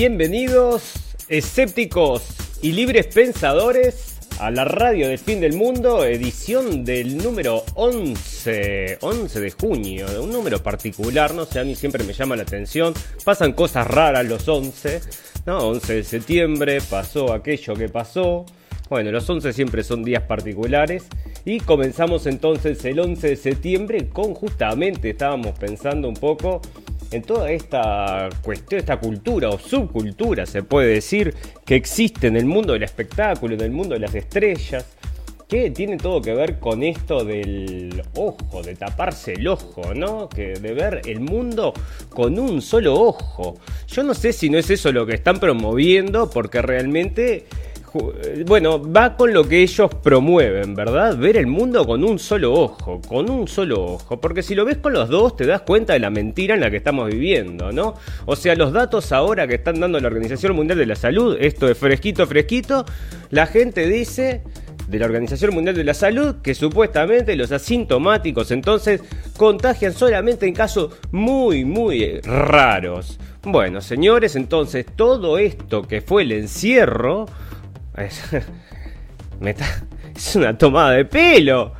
Bienvenidos, escépticos y libres pensadores, a la radio del fin del mundo, edición del número 11, 11 de junio, un número particular, no sé, a mí siempre me llama la atención, pasan cosas raras los 11, ¿no? 11 de septiembre, pasó aquello que pasó, bueno, los 11 siempre son días particulares y comenzamos entonces el 11 de septiembre con justamente, estábamos pensando un poco en toda esta cuestión, esta cultura o subcultura, se puede decir, que existe en el mundo del espectáculo, en el mundo de las estrellas, que tiene todo que ver con esto del ojo, de taparse el ojo, ¿no? Que de ver el mundo con un solo ojo. Yo no sé si no es eso lo que están promoviendo, porque realmente bueno, va con lo que ellos promueven, ¿verdad? Ver el mundo con un solo ojo, con un solo ojo. Porque si lo ves con los dos, te das cuenta de la mentira en la que estamos viviendo, ¿no? O sea, los datos ahora que están dando la Organización Mundial de la Salud, esto es fresquito, fresquito, la gente dice de la Organización Mundial de la Salud que supuestamente los asintomáticos entonces contagian solamente en casos muy, muy raros. Bueno, señores, entonces todo esto que fue el encierro Es, una tomada de pelo.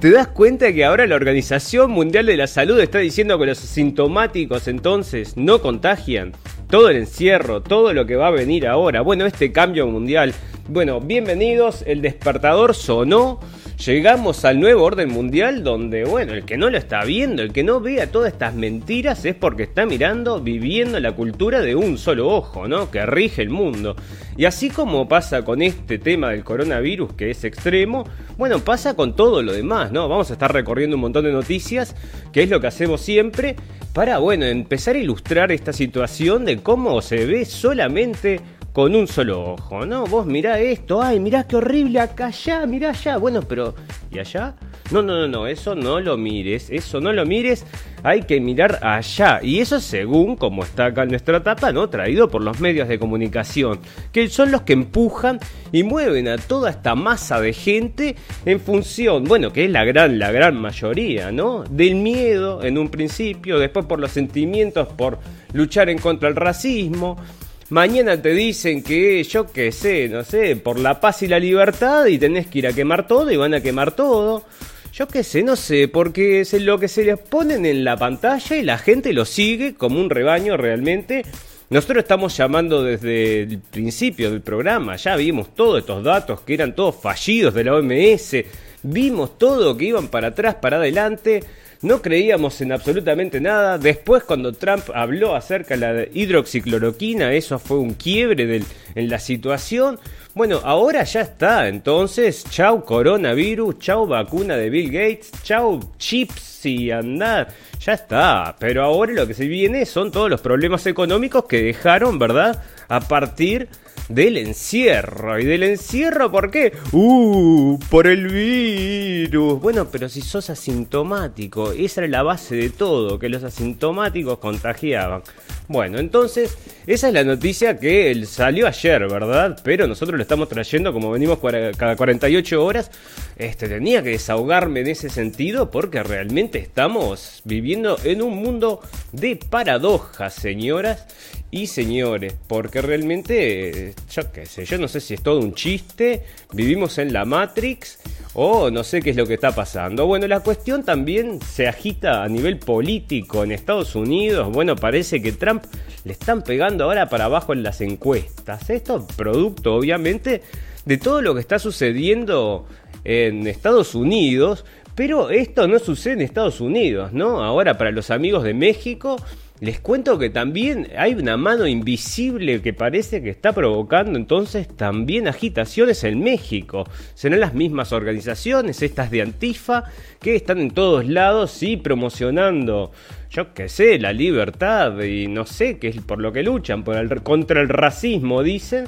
¿Te das cuenta que ahora la Organización Mundial de la Salud está diciendo que los asintomáticos entonces no contagian? Todo el encierro, todo lo que va a venir ahora. Bueno, este cambio mundial. Bueno, bienvenidos. El despertador sonó. Llegamos al nuevo orden mundial donde, bueno, el que no lo está viendo, el que no vea todas estas mentiras es porque está mirando, viviendo la cultura de un solo ojo, ¿no? Que rige el mundo. Y así como pasa con este tema del coronavirus que es extremo, bueno, pasa con todo lo demás, ¿no? Vamos a estar recorriendo un montón de noticias, que es lo que hacemos siempre, para, bueno, empezar a ilustrar esta situación de cómo se ve solamente con un solo ojo, ¿no? Vos mirá esto, ay, mirá qué horrible acá allá, mirá allá. Bueno, pero ¿y allá? No, no, no, no, eso no lo mires, eso no lo mires, hay que mirar allá. Y eso según como está acá en nuestra etapa, ¿no? Traído por los medios de comunicación, que son los que empujan y mueven a toda esta masa de gente en función, bueno, que es la gran, la gran mayoría, ¿no? Del miedo en un principio, después por los sentimientos, por luchar en contra del racismo, Mañana te dicen que, yo qué sé, no sé, por la paz y la libertad y tenés que ir a quemar todo y van a quemar todo. Yo qué sé, no sé, porque es lo que se les ponen en la pantalla y la gente lo sigue como un rebaño realmente. Nosotros estamos llamando desde el principio del programa, ya vimos todos estos datos que eran todos fallidos de la OMS, vimos todo que iban para atrás, para adelante no creíamos en absolutamente nada. Después cuando Trump habló acerca de la hidroxicloroquina, eso fue un quiebre en la situación. Bueno, ahora ya está. Entonces, chau coronavirus, chau vacuna de Bill Gates, chau chips y andar. Ya está. Pero ahora lo que se viene son todos los problemas económicos que dejaron, ¿verdad? A partir del encierro. ¿Y del encierro por qué? ¡Uh! Por el virus. Bueno, pero si sos asintomático, esa era la base de todo, que los asintomáticos contagiaban. Bueno, entonces, esa es la noticia que salió ayer, ¿verdad? Pero nosotros lo estamos trayendo como venimos cada 48 horas. Este, tenía que desahogarme en ese sentido porque realmente estamos viviendo en un mundo de paradojas, señoras y señores, porque realmente, yo qué sé, yo no sé si es todo un chiste, vivimos en la Matrix o no sé qué es lo que está pasando. Bueno, la cuestión también se agita a nivel político en Estados Unidos. Bueno, parece que Trump le están pegando ahora para abajo en las encuestas. Esto es producto, obviamente, de todo lo que está sucediendo en Estados Unidos, pero esto no sucede en Estados Unidos, ¿no? Ahora para los amigos de México les cuento que también hay una mano invisible que parece que está provocando entonces también agitaciones en México. Serán las mismas organizaciones, estas de Antifa, que están en todos lados y promocionando, yo qué sé, la libertad y no sé qué es por lo que luchan, por el, contra el racismo, dicen.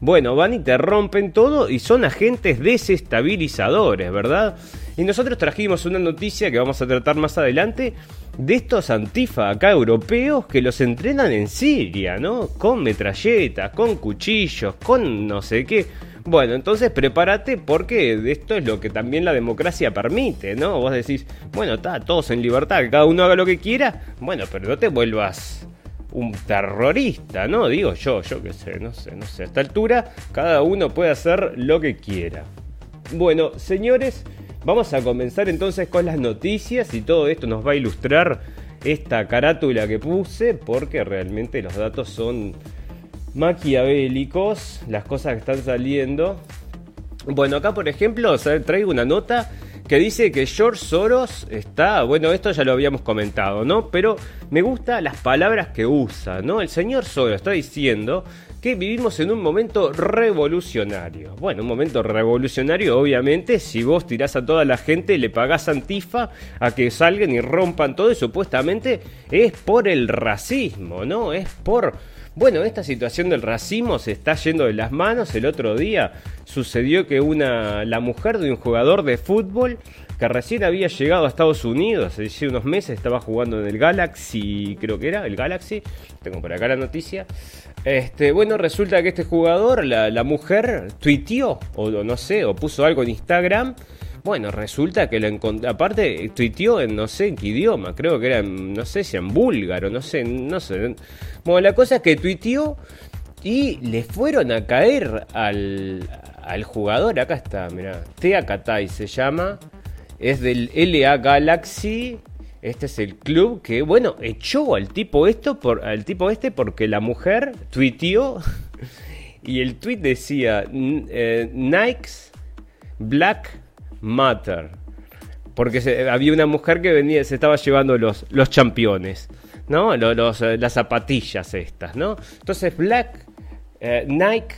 Bueno, van y te rompen todo y son agentes desestabilizadores, ¿verdad? Y nosotros trajimos una noticia que vamos a tratar más adelante de estos antifa acá europeos que los entrenan en Siria, ¿no? Con metralletas, con cuchillos, con no sé qué. Bueno, entonces prepárate porque esto es lo que también la democracia permite, ¿no? Vos decís, bueno, está todos en libertad, que cada uno haga lo que quiera. Bueno, pero no te vuelvas un terrorista, ¿no? Digo yo, yo qué sé, no sé, no sé. A esta altura cada uno puede hacer lo que quiera. Bueno, señores, vamos a comenzar entonces con las noticias y todo esto nos va a ilustrar esta carátula que puse porque realmente los datos son maquiavélicos, las cosas que están saliendo. Bueno, acá por ejemplo traigo una nota que dice que George Soros está, bueno, esto ya lo habíamos comentado, ¿no? Pero me gustan las palabras que usa, ¿no? El señor Soros está diciendo que vivimos en un momento revolucionario. Bueno, un momento revolucionario, obviamente, si vos tirás a toda la gente, le pagás antifa a que salgan y rompan todo, y supuestamente es por el racismo, ¿no? Es por bueno, esta situación del racismo se está yendo de las manos. El otro día sucedió que una, la mujer de un jugador de fútbol que recién había llegado a Estados Unidos, hace unos meses estaba jugando en el Galaxy, creo que era, el Galaxy, tengo por acá la noticia. Este, bueno, resulta que este jugador, la, la mujer, tuiteó, o no sé, o puso algo en Instagram bueno, resulta que lo encontró. Aparte, tuiteó en no sé en qué idioma. Creo que era en, no sé si en búlgaro, no sé, no sé. Bueno, la cosa es que tuiteó y le fueron a caer al, jugador. Acá está, mira. Tea Katai se llama. Es del LA Galaxy. Este es el club que, bueno, echó al tipo esto al tipo este porque la mujer tuiteó y el tweet decía eh, Nikes Black Matter. Porque había una mujer que venía, se estaba llevando los, los championes, ¿no? Los, eh, las zapatillas estas, ¿no? Entonces, Black, eh, Nike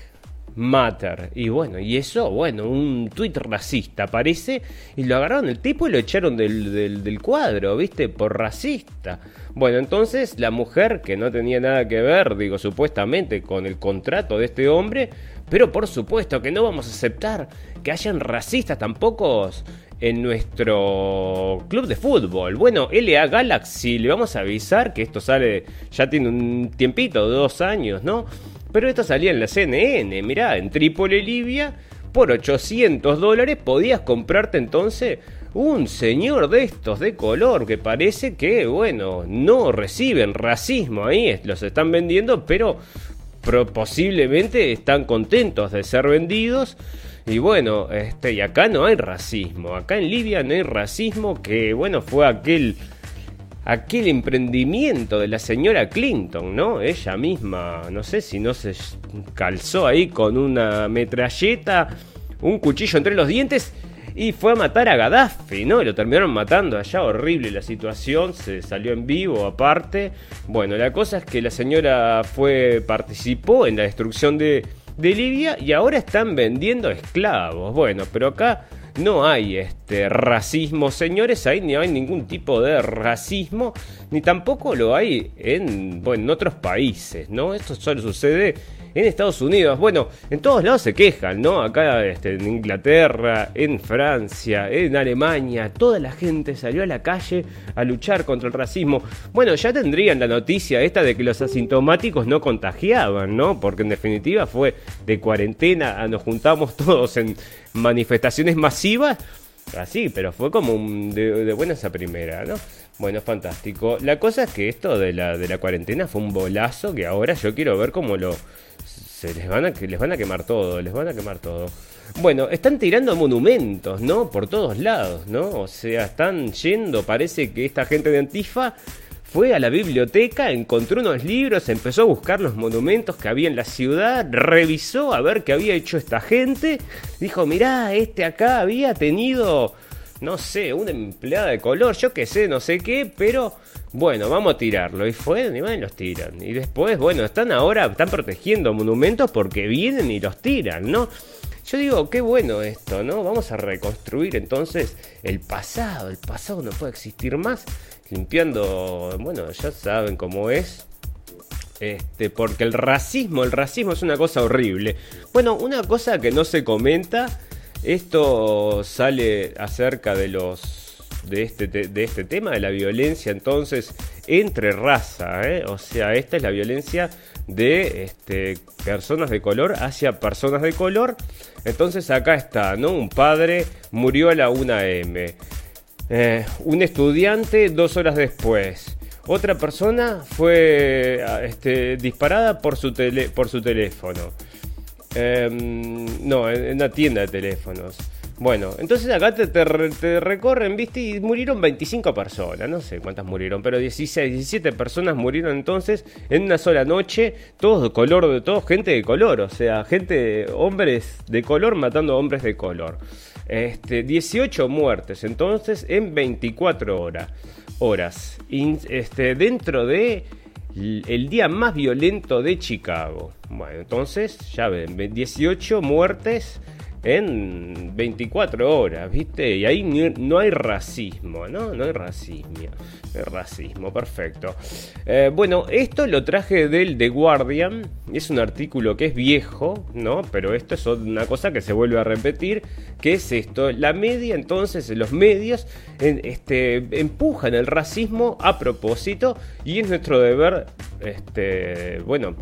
Matter. Y bueno, y eso, bueno, un tuit racista aparece y lo agarraron el tipo y lo echaron del, del, cuadro, ¿viste? Por racista. Bueno, entonces la mujer, que no tenía nada que ver, digo, supuestamente con el contrato de este hombre, pero por supuesto que no vamos a aceptar que hayan racistas tampoco en nuestro club de fútbol. Bueno, LA Galaxy, le vamos a avisar que esto sale, ya tiene un tiempito, dos años, ¿no? Pero esto salía en la CNN, mirá, en Trípoli, Libia, por 800 dólares podías comprarte entonces un señor de estos de color que parece que, bueno, no reciben racismo ahí, los están vendiendo, pero posiblemente están contentos de ser vendidos. Y bueno, este, y acá no hay racismo. Acá en Libia no hay racismo que, bueno, fue aquel aquel emprendimiento de la señora Clinton, ¿no? Ella misma, no sé si no se calzó ahí con una metralleta, un cuchillo entre los dientes y fue a matar a Gaddafi, ¿no? Y lo terminaron matando allá, horrible la situación, se salió en vivo aparte. Bueno, la cosa es que la señora fue, participó en la destrucción de, de Libia y ahora están vendiendo esclavos. Bueno, pero acá no hay este racismo, señores, ahí no hay ningún tipo de racismo, ni tampoco lo hay en, bueno, en otros países, ¿no? Esto solo sucede en Estados Unidos. Bueno, en todos lados se quejan, ¿no? Acá este, en Inglaterra, en Francia, en Alemania, toda la gente salió a la calle a luchar contra el racismo. Bueno, ya tendrían la noticia esta de que los asintomáticos no contagiaban, ¿no? Porque en definitiva fue de cuarentena, nos juntamos todos en manifestaciones masivas. Así, pero fue como de, de buena esa primera, ¿no? Bueno, fantástico. La cosa es que esto de la, de la cuarentena fue un bolazo que ahora yo quiero ver cómo lo, les van a les van a quemar todo, les van a quemar todo. Bueno, están tirando monumentos, ¿no? Por todos lados, ¿no? O sea, están yendo, parece que esta gente de Antifa fue a la biblioteca, encontró unos libros, empezó a buscar los monumentos que había en la ciudad, revisó a ver qué había hecho esta gente, dijo, mirá, este acá había tenido, no sé, una empleada de color, yo qué sé, no sé qué, pero bueno, vamos a tirarlo. Y fue, y van y los tiran. Y después, bueno, están ahora, están protegiendo monumentos porque vienen y los tiran, ¿no? Yo digo, qué bueno esto, ¿no? Vamos a reconstruir entonces el pasado. El pasado no puede existir más. Limpiando, bueno, ya saben cómo es. Este, porque el racismo, el racismo es una cosa horrible. Bueno, una cosa que no se comenta, esto sale acerca de los de este, de este tema, de la violencia entonces entre raza. ¿eh? O sea, esta es la violencia de este, personas de color hacia personas de color. Entonces acá está, ¿no? Un padre murió a la 1M. Eh, un estudiante dos horas después. Otra persona fue este, disparada por su, tele, por su teléfono. Em, no, en una tienda de teléfonos. Bueno, entonces acá te, recorren, viste, y murieron 25 personas, no sé cuántas murieron, pero 16, 17 personas murieron entonces en una sola noche, todos de color, de todos gente de color, o sea, gente, hombres de color matando a hombres de color. Este, 18 muertes entonces en 24 horas. horas este, dentro de el día más violento de Chicago. Bueno, entonces ya ven, 18 muertes en 24 horas, ¿viste? Y ahí no hay racismo, ¿no? No hay racismo. Racismo, perfecto. Eh, bueno, esto lo traje del The Guardian. Es un artículo que es viejo, ¿no? Pero esto es una cosa que se vuelve a repetir. ¿Qué es esto? La media, entonces, los medios este, empujan el racismo a propósito y es nuestro deber, este, bueno,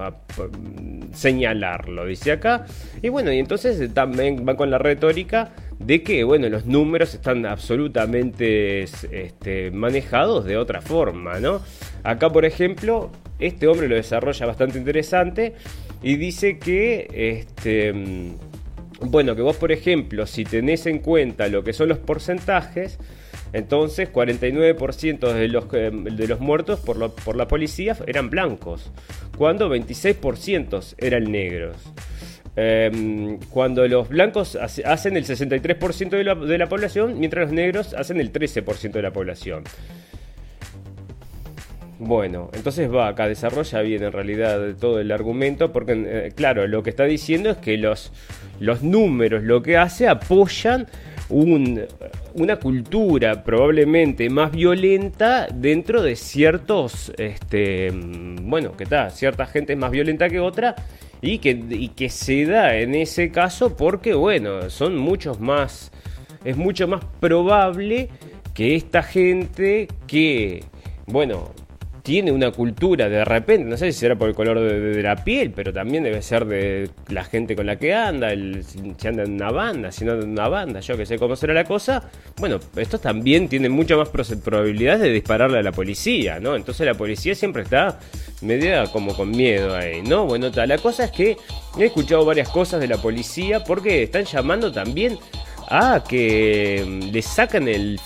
señalarlo, dice acá. Y bueno, y entonces también va con la retórica de que, bueno, los números están absolutamente este, manejados de otra forma, ¿no? Acá, por ejemplo, este hombre lo desarrolla bastante interesante y dice que, este, bueno, que vos, por ejemplo, si tenés en cuenta lo que son los porcentajes, entonces 49% de los, eh, de los muertos por la policía eran blancos, cuando 26% eran negros. Em, cuando los blancos hacen el 63% de la, población, mientras los negros hacen el 13% de la población. Bueno, entonces va acá, desarrolla bien en realidad todo el argumento, porque eh, claro, lo que está diciendo es que los, los números lo que hace apoyan una cultura probablemente más violenta dentro de ciertos, este, mm, bueno, que está, cierta gente más violenta que otra y que, que se da en ese caso porque, bueno, son muchos más, es mucho más probable que esta gente que, bueno, tiene una cultura de repente, no sé si será por el color de, la piel, pero también debe ser de la gente con la que anda, el, si anda en una banda, si no en una banda, yo que sé cómo será la cosa. Bueno, estos también tienen mucho más probabilidades de dispararle a la policía, ¿no? Entonces la policía siempre está media como con miedo ahí, ¿no? Bueno, la cosa es que he escuchado varias cosas de la policía porque están llamando también Ah, que mm, le sacan el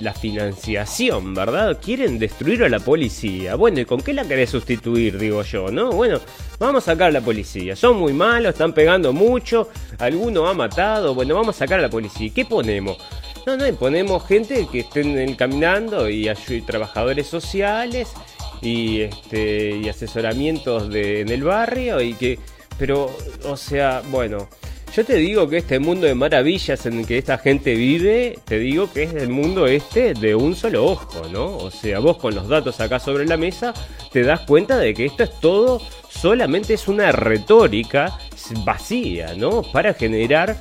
la financiación, ¿verdad? Quieren destruir a la policía. Bueno, ¿y con qué la querés sustituir, digo yo, no? Bueno, vamos a sacar a la policía. Son muy malos, están pegando mucho, alguno ha matado. Bueno, vamos a sacar a la policía. ¿Qué ponemos? No, no, ponemos gente que estén caminando y, y trabajadores sociales y este y asesoramientos de, en el barrio y que pero o sea, bueno, yo te digo que este mundo de maravillas en el que esta gente vive, te digo que es el mundo este de un solo ojo, ¿no? O sea, vos con los datos acá sobre la mesa te das cuenta de que esto es todo, solamente es una retórica vacía, ¿no? Para generar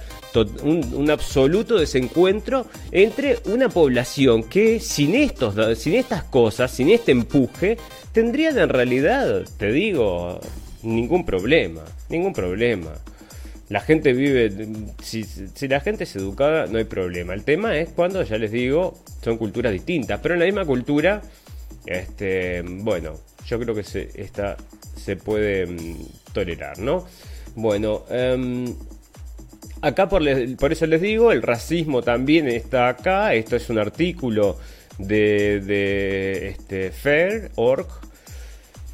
un, absoluto desencuentro entre una población que sin, estos, sin estas cosas, sin este empuje, tendrían en realidad, te digo, ningún problema, ningún problema. La gente vive, si, la gente es educada, no hay problema. El tema es cuando, ya les digo, son culturas distintas, pero en la misma cultura, este, bueno, yo creo que se, esta se puede mm, tolerar, ¿no? Bueno, em, acá por, por, eso les digo, el racismo también está acá. Esto es un artículo de, de este, Fair.org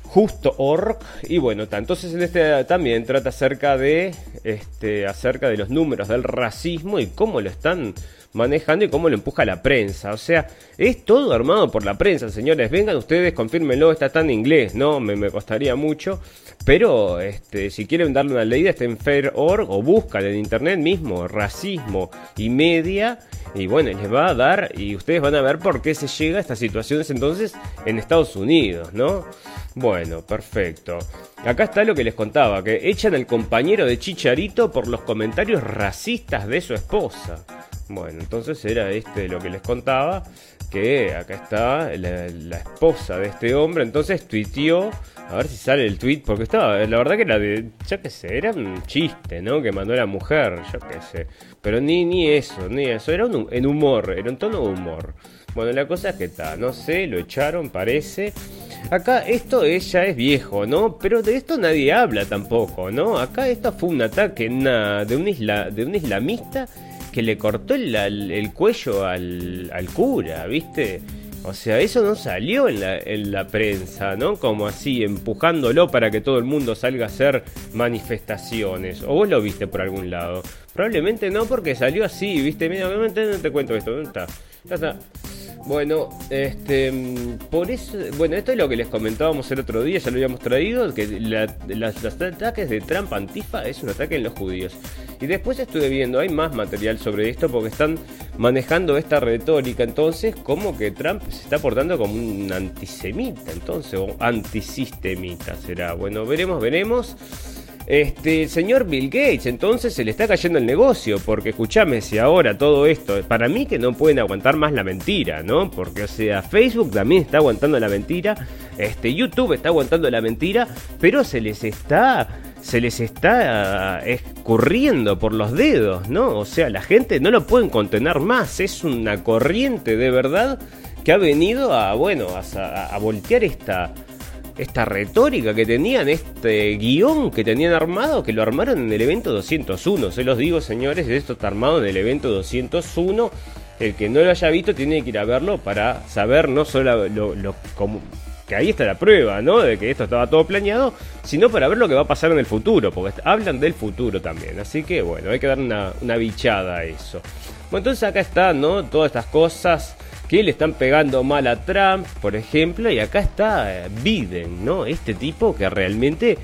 justo org y bueno entonces en este también trata acerca de este acerca de los números del racismo y cómo lo están manejando y cómo lo empuja la prensa o sea es todo armado por la prensa señores vengan ustedes confírmenlo está tan inglés no me, me costaría mucho pero este si quieren darle una leída está en fair.org o buscan en internet mismo racismo y media y bueno, les va a dar y ustedes van a ver por qué se llega a estas situaciones entonces en Estados Unidos, ¿no? Bueno, perfecto. Acá está lo que les contaba, que echan al compañero de Chicharito por los comentarios racistas de su esposa. Bueno, entonces era este lo que les contaba, que acá está la, esposa de este hombre, entonces tuiteó a ver si sale el tweet, porque estaba, la verdad que era de, yo qué sé, era un chiste, ¿no? Que mandó la mujer, yo qué sé. Pero ni, ni eso, ni eso, era un, en humor, era un tono de humor. Bueno, la cosa es que está, no sé, lo echaron, parece. acá esto es, ya es viejo, ¿no? Pero de esto nadie habla tampoco, ¿no? Acá esto fue un ataque de, un isla, de un islamista que le cortó el, cuello al, al, cura, ¿viste? O sea, eso no salió en la, en la prensa, ¿no? Como así, empujándolo para que todo el mundo salga a hacer manifestaciones. ¿O vos lo viste por algún lado? Probablemente no, porque salió así, ¿viste? Mira, no te cuento esto, ¿dónde está? Está. Bueno, este, por eso, bueno, esto es lo que les comentábamos el otro día, ya lo habíamos traído, que los ataques de Trump Antifa es un ataque en los judíos. Y después estuve viendo, hay más material sobre esto porque están manejando esta retórica entonces como que Trump se está portando como un antisemita entonces, o antisistemita será. Bueno, veremos, veremos. Este, el señor Bill Gates, entonces se le está cayendo el negocio, porque escúchame, si ahora todo esto, para mí que no pueden aguantar más la mentira, ¿no? Porque, o sea, Facebook también está aguantando la mentira, este, YouTube está aguantando la mentira, pero se les está, se les está escurriendo por los dedos, ¿no? O sea, la gente no lo pueden contener más, es una corriente de verdad que ha venido a, bueno, a voltear esta esta retórica que tenían, este guion que tenían armado, que lo armaron en el evento 201. Se los digo, señores, esto está armado en el evento 201. El que no lo haya visto tiene que ir a verlo para saber no solo lo, que ahí está la prueba, ¿no? De que esto estaba todo planeado, sino para ver lo que va a pasar en el futuro, porque hablan del futuro también. Así que bueno, hay que dar una, una bichada a eso. Bueno, entonces acá está, ¿no? Todas estas cosas que le están pegando mal a Trump, por ejemplo, y acá está eh, Biden, ¿no? Este tipo que realmente,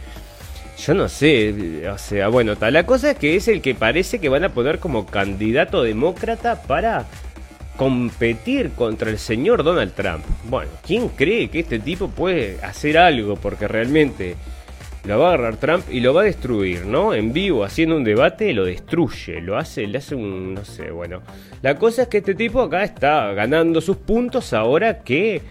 yo no sé, o sea, bueno, tal la cosa es que es el que parece que van a poner como candidato demócrata para competir contra el señor Donald Trump. Bueno, ¿quién cree que este tipo puede hacer algo? Porque realmente lo va a agarrar Trump y lo va a destruir, ¿no? En vivo, haciendo un debate, lo destruye, lo hace, le hace un, no sé, bueno. La cosa es que este tipo acá está ganando sus puntos ahora que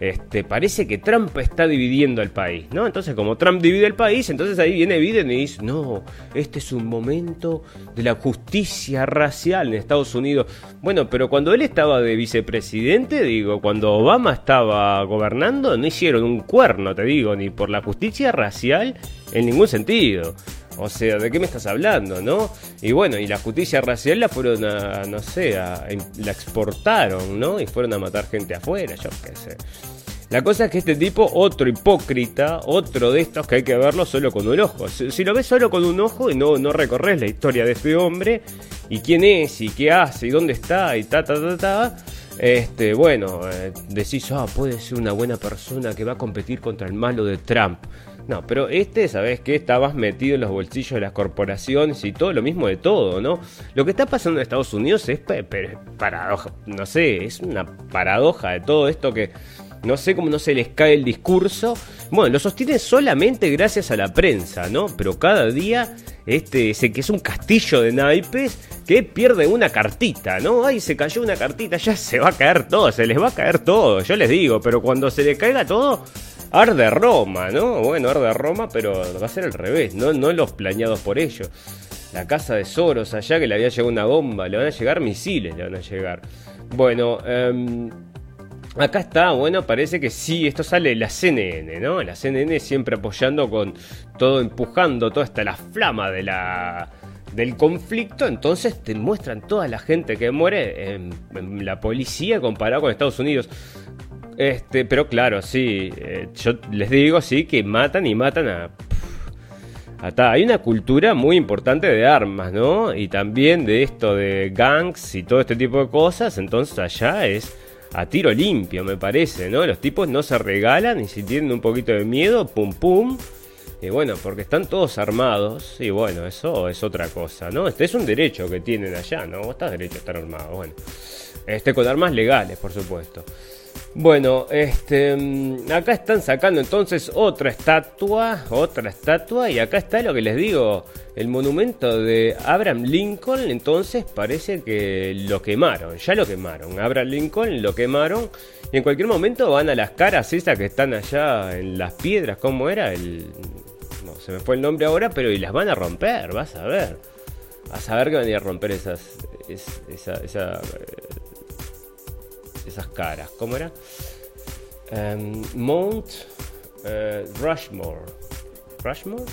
este, parece que Trump está dividiendo el país, ¿no? Entonces, como Trump divide el país, entonces ahí viene Biden y dice, no, este es un momento de la justicia racial en Estados Unidos. Bueno, pero cuando él estaba de vicepresidente, digo, cuando Obama estaba gobernando, no hicieron un cuerno, te digo, ni por la justicia racial en ningún sentido. O sea, ¿de qué me estás hablando, no? Y bueno, y la justicia racial la fueron a, no sé, a, la exportaron, ¿no? Y fueron a matar gente afuera, yo qué sé. La cosa es que este tipo, otro hipócrita, otro de estos que hay que verlo solo con un ojo. Si, lo ves solo con un ojo y no, no recorres la historia de este hombre, y quién es, y qué hace, y dónde está, y ta, ta, ta, ta, este, bueno, eh, decís, ah, puede ser una buena persona que va a competir contra el malo de Trump. No, pero este, ¿sabes qué? Está más metido en los bolsillos de las corporaciones y todo lo mismo de todo, ¿no? Lo que está pasando en Estados Unidos es paradoja, no sé, es una paradoja de todo esto que no sé cómo no se les cae el discurso. Bueno, lo sostiene solamente gracias a la prensa, ¿no? Pero cada día este sé que es un castillo de naipes que pierde una cartita, ¿no? Ay, se cayó una cartita, ya se va a caer todo, se les va a caer todo, yo les digo, pero cuando se le caiga todo, Arde Roma, ¿no? Bueno, arde Roma, pero va a ser al revés, no, no los planeados por ellos. La casa de Soros allá que le había llegado una bomba, le van a llegar misiles, le van a llegar. Bueno, em, acá está, bueno, parece que sí, esto sale la CNN, ¿no? La CNN siempre apoyando con todo, empujando toda esta la flama de la del conflicto, entonces te muestran toda la gente que muere en, en la policía comparado con Estados Unidos. Este, pero claro, sí, eh, yo les digo, sí, que matan y matan a... Hay una cultura muy importante de armas, ¿no? Y también de esto de gangs y todo este tipo de cosas, entonces allá es a tiro limpio, me parece, ¿no? Los tipos no se regalan y si tienen un poquito de miedo, pum pum. Y bueno, porque están todos armados, y bueno, eso es otra cosa, ¿no? Este es un derecho que tienen allá, ¿no? Vos estás derecho a estar armado, bueno. Este con armas legales, por supuesto. Bueno, este, mm, acá están sacando entonces otra estatua, otra estatua, y acá está lo que les digo, el monumento de Abraham Lincoln, entonces parece que lo quemaron, ya lo quemaron, Abraham Lincoln lo quemaron, y en cualquier momento van a las caras esas que están allá en las piedras, ¿cómo era? El, no, se me fue el nombre ahora, pero y las van a romper, vas a ver, a ver que van a ir a romper esas, esa, esa esas caras. ¿Cómo era? Em, Mount eh, Rushmore. ¿Rushmore?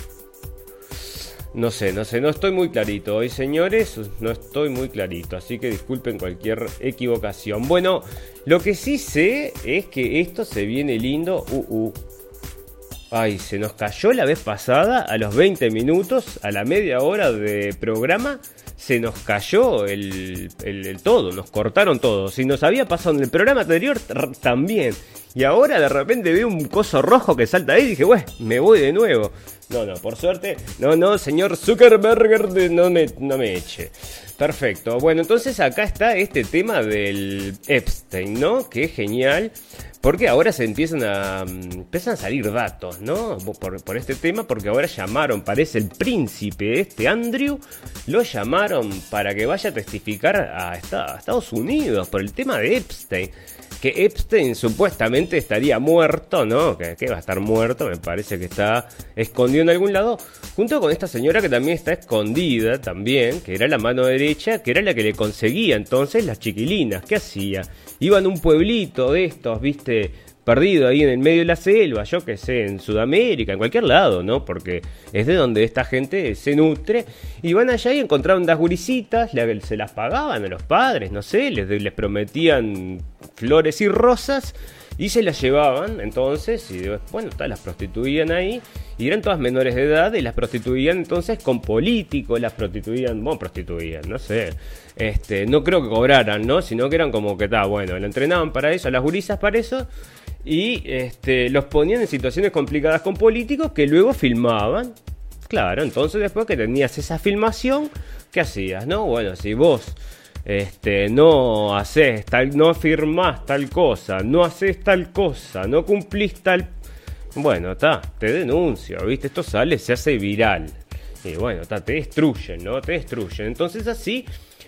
No sé, no sé, no estoy muy clarito hoy, señores, no estoy muy clarito, así que disculpen cualquier equivocación. Bueno, lo que sí sé es que esto se viene lindo. Uh, uh. Ay, se nos cayó la vez pasada, a los 20 minutos, a la media hora de programa, se nos cayó el, el, todo, nos cortaron todo. Si nos había pasado en el programa anterior, también. Y ahora de repente veo un coso rojo que salta ahí y dije, bueno, me voy de nuevo. No, no, por suerte, no, no, señor Zuckerberg, no me, no me eche. Perfecto. Bueno, entonces acá está este tema del Epstein, ¿no? Que es genial. Porque ahora se empiezan a, mm, empiezan a salir datos, ¿no? Por, por, este tema, porque ahora llamaron, parece el príncipe este Andrew, lo llamaron para que vaya a testificar a, Estados Unidos por el tema de Epstein. Que Epstein supuestamente estaría muerto, ¿no? Que, que va a estar muerto, me parece que está escondido en algún lado, junto con esta señora que también está escondida, también, que era la mano derecha, que era la que le conseguía entonces las chiquilinas. ¿Qué hacía? Iban a un pueblito de estos, viste, perdido ahí en el medio de la selva, yo que sé, en Sudamérica, en cualquier lado, ¿no? Porque es de donde esta gente se nutre. Y van allá y encontraron unas gurisitas, se las pagaban a los padres, no sé, les, les prometían flores y rosas y se las llevaban entonces y bueno, las prostituían ahí y eran todas menores de edad y las prostituían entonces con políticos, las prostituían, bueno, prostituían, no sé. Este, no creo que cobraran, ¿no? Sino que eran como que está, bueno, lo entrenaban para eso, las gurisas para eso y este, los ponían en situaciones complicadas con políticos que luego filmaban. Claro, entonces después que tenías esa filmación, ¿qué hacías, no? Bueno, si vos este, no haces tal, no firmás tal cosa, no haces tal cosa, no cumplís tal. Bueno, está, te denuncio, ¿viste? Esto sale, se hace viral. Y bueno, está, te destruyen, ¿no? Te destruyen. Entonces así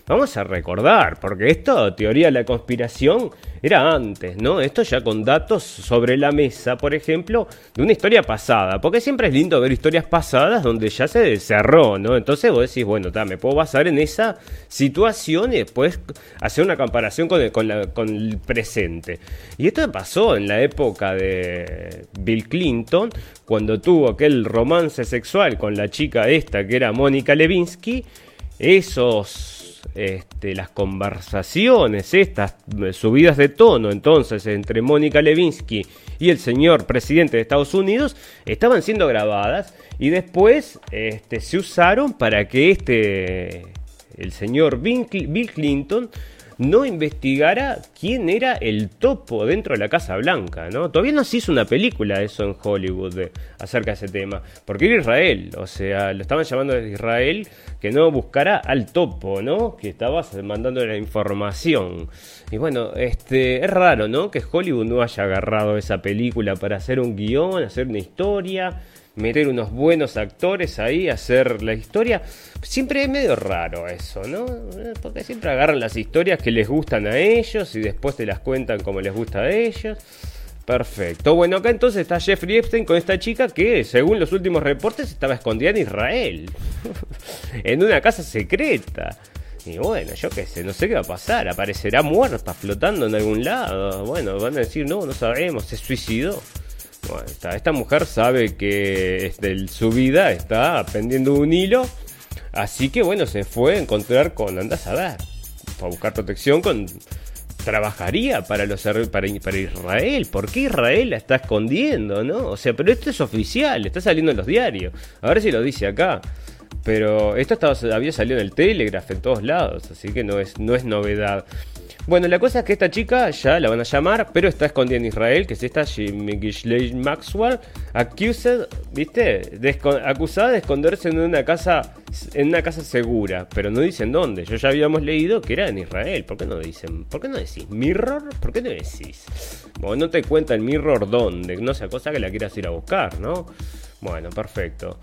Vamos a recordar, porque esto, teoría de la conspiración, era antes, ¿no? Esto ya con datos sobre la mesa, por ejemplo, de una historia pasada. Porque siempre es lindo ver historias pasadas donde ya se cerró, ¿no? Entonces vos decís, bueno, me puedo basar en esa situación y después hacer una comparación con el, con, con el presente. Y esto pasó en la época de Bill Clinton, cuando tuvo aquel romance sexual con la chica esta que era Mónica Levinsky. Esos este, las conversaciones, estas eh, subidas de tono entonces entre Mónica Levinsky y el señor presidente de Estados Unidos estaban siendo grabadas y después este, se usaron para que este, el señor Bill Clinton no investigara quién era el topo dentro de la Casa Blanca, ¿no? Todavía no se hizo una película eso en Hollywood acerca de ese tema, porque era Israel, o sea, lo estaban llamando desde Israel que no buscara al topo, ¿no? Que estaba mandando la información. Y bueno, este es raro, ¿no? Que Hollywood no haya agarrado esa película para hacer un guion, hacer una historia meter unos buenos actores ahí, hacer la historia. Siempre es medio raro eso, ¿no? Porque siempre agarran las historias que les gustan a ellos y después te las cuentan como les gusta a ellos. Perfecto. Bueno, acá entonces está Jeffrey Epstein con esta chica que, según los últimos reportes, estaba escondida en Israel. en una casa secreta. Y bueno, yo qué sé, no sé qué va a pasar. Aparecerá muerta flotando en algún lado. Bueno, van a decir, no, no sabemos, se suicidó esta, mujer sabe que su vida está pendiendo un hilo. Así que bueno, se fue a encontrar con, andas a ver, buscar protección con... Trabajaría para, los, para, para Israel. ¿Por qué Israel la está escondiendo, no? O sea, pero esto es oficial, está saliendo en los diarios. A ver si lo dice acá. Pero esto estaba, había salido en el Telegraph en todos lados, así que no es, no es novedad. Bueno, la cosa es que esta chica ya la van a llamar, pero está escondida en Israel, que es esta Ghislaine Maxwell, accused, ¿viste? acusada de esconderse en una casa en una casa segura, pero no dicen dónde. Yo ya habíamos leído que era en Israel. ¿Por qué no dicen? ¿Por qué no decís Mirror? ¿Por qué no decís? Bueno, no te cuenta el Mirror dónde, no sea cosa que la quieras ir a buscar, ¿no? Bueno, perfecto.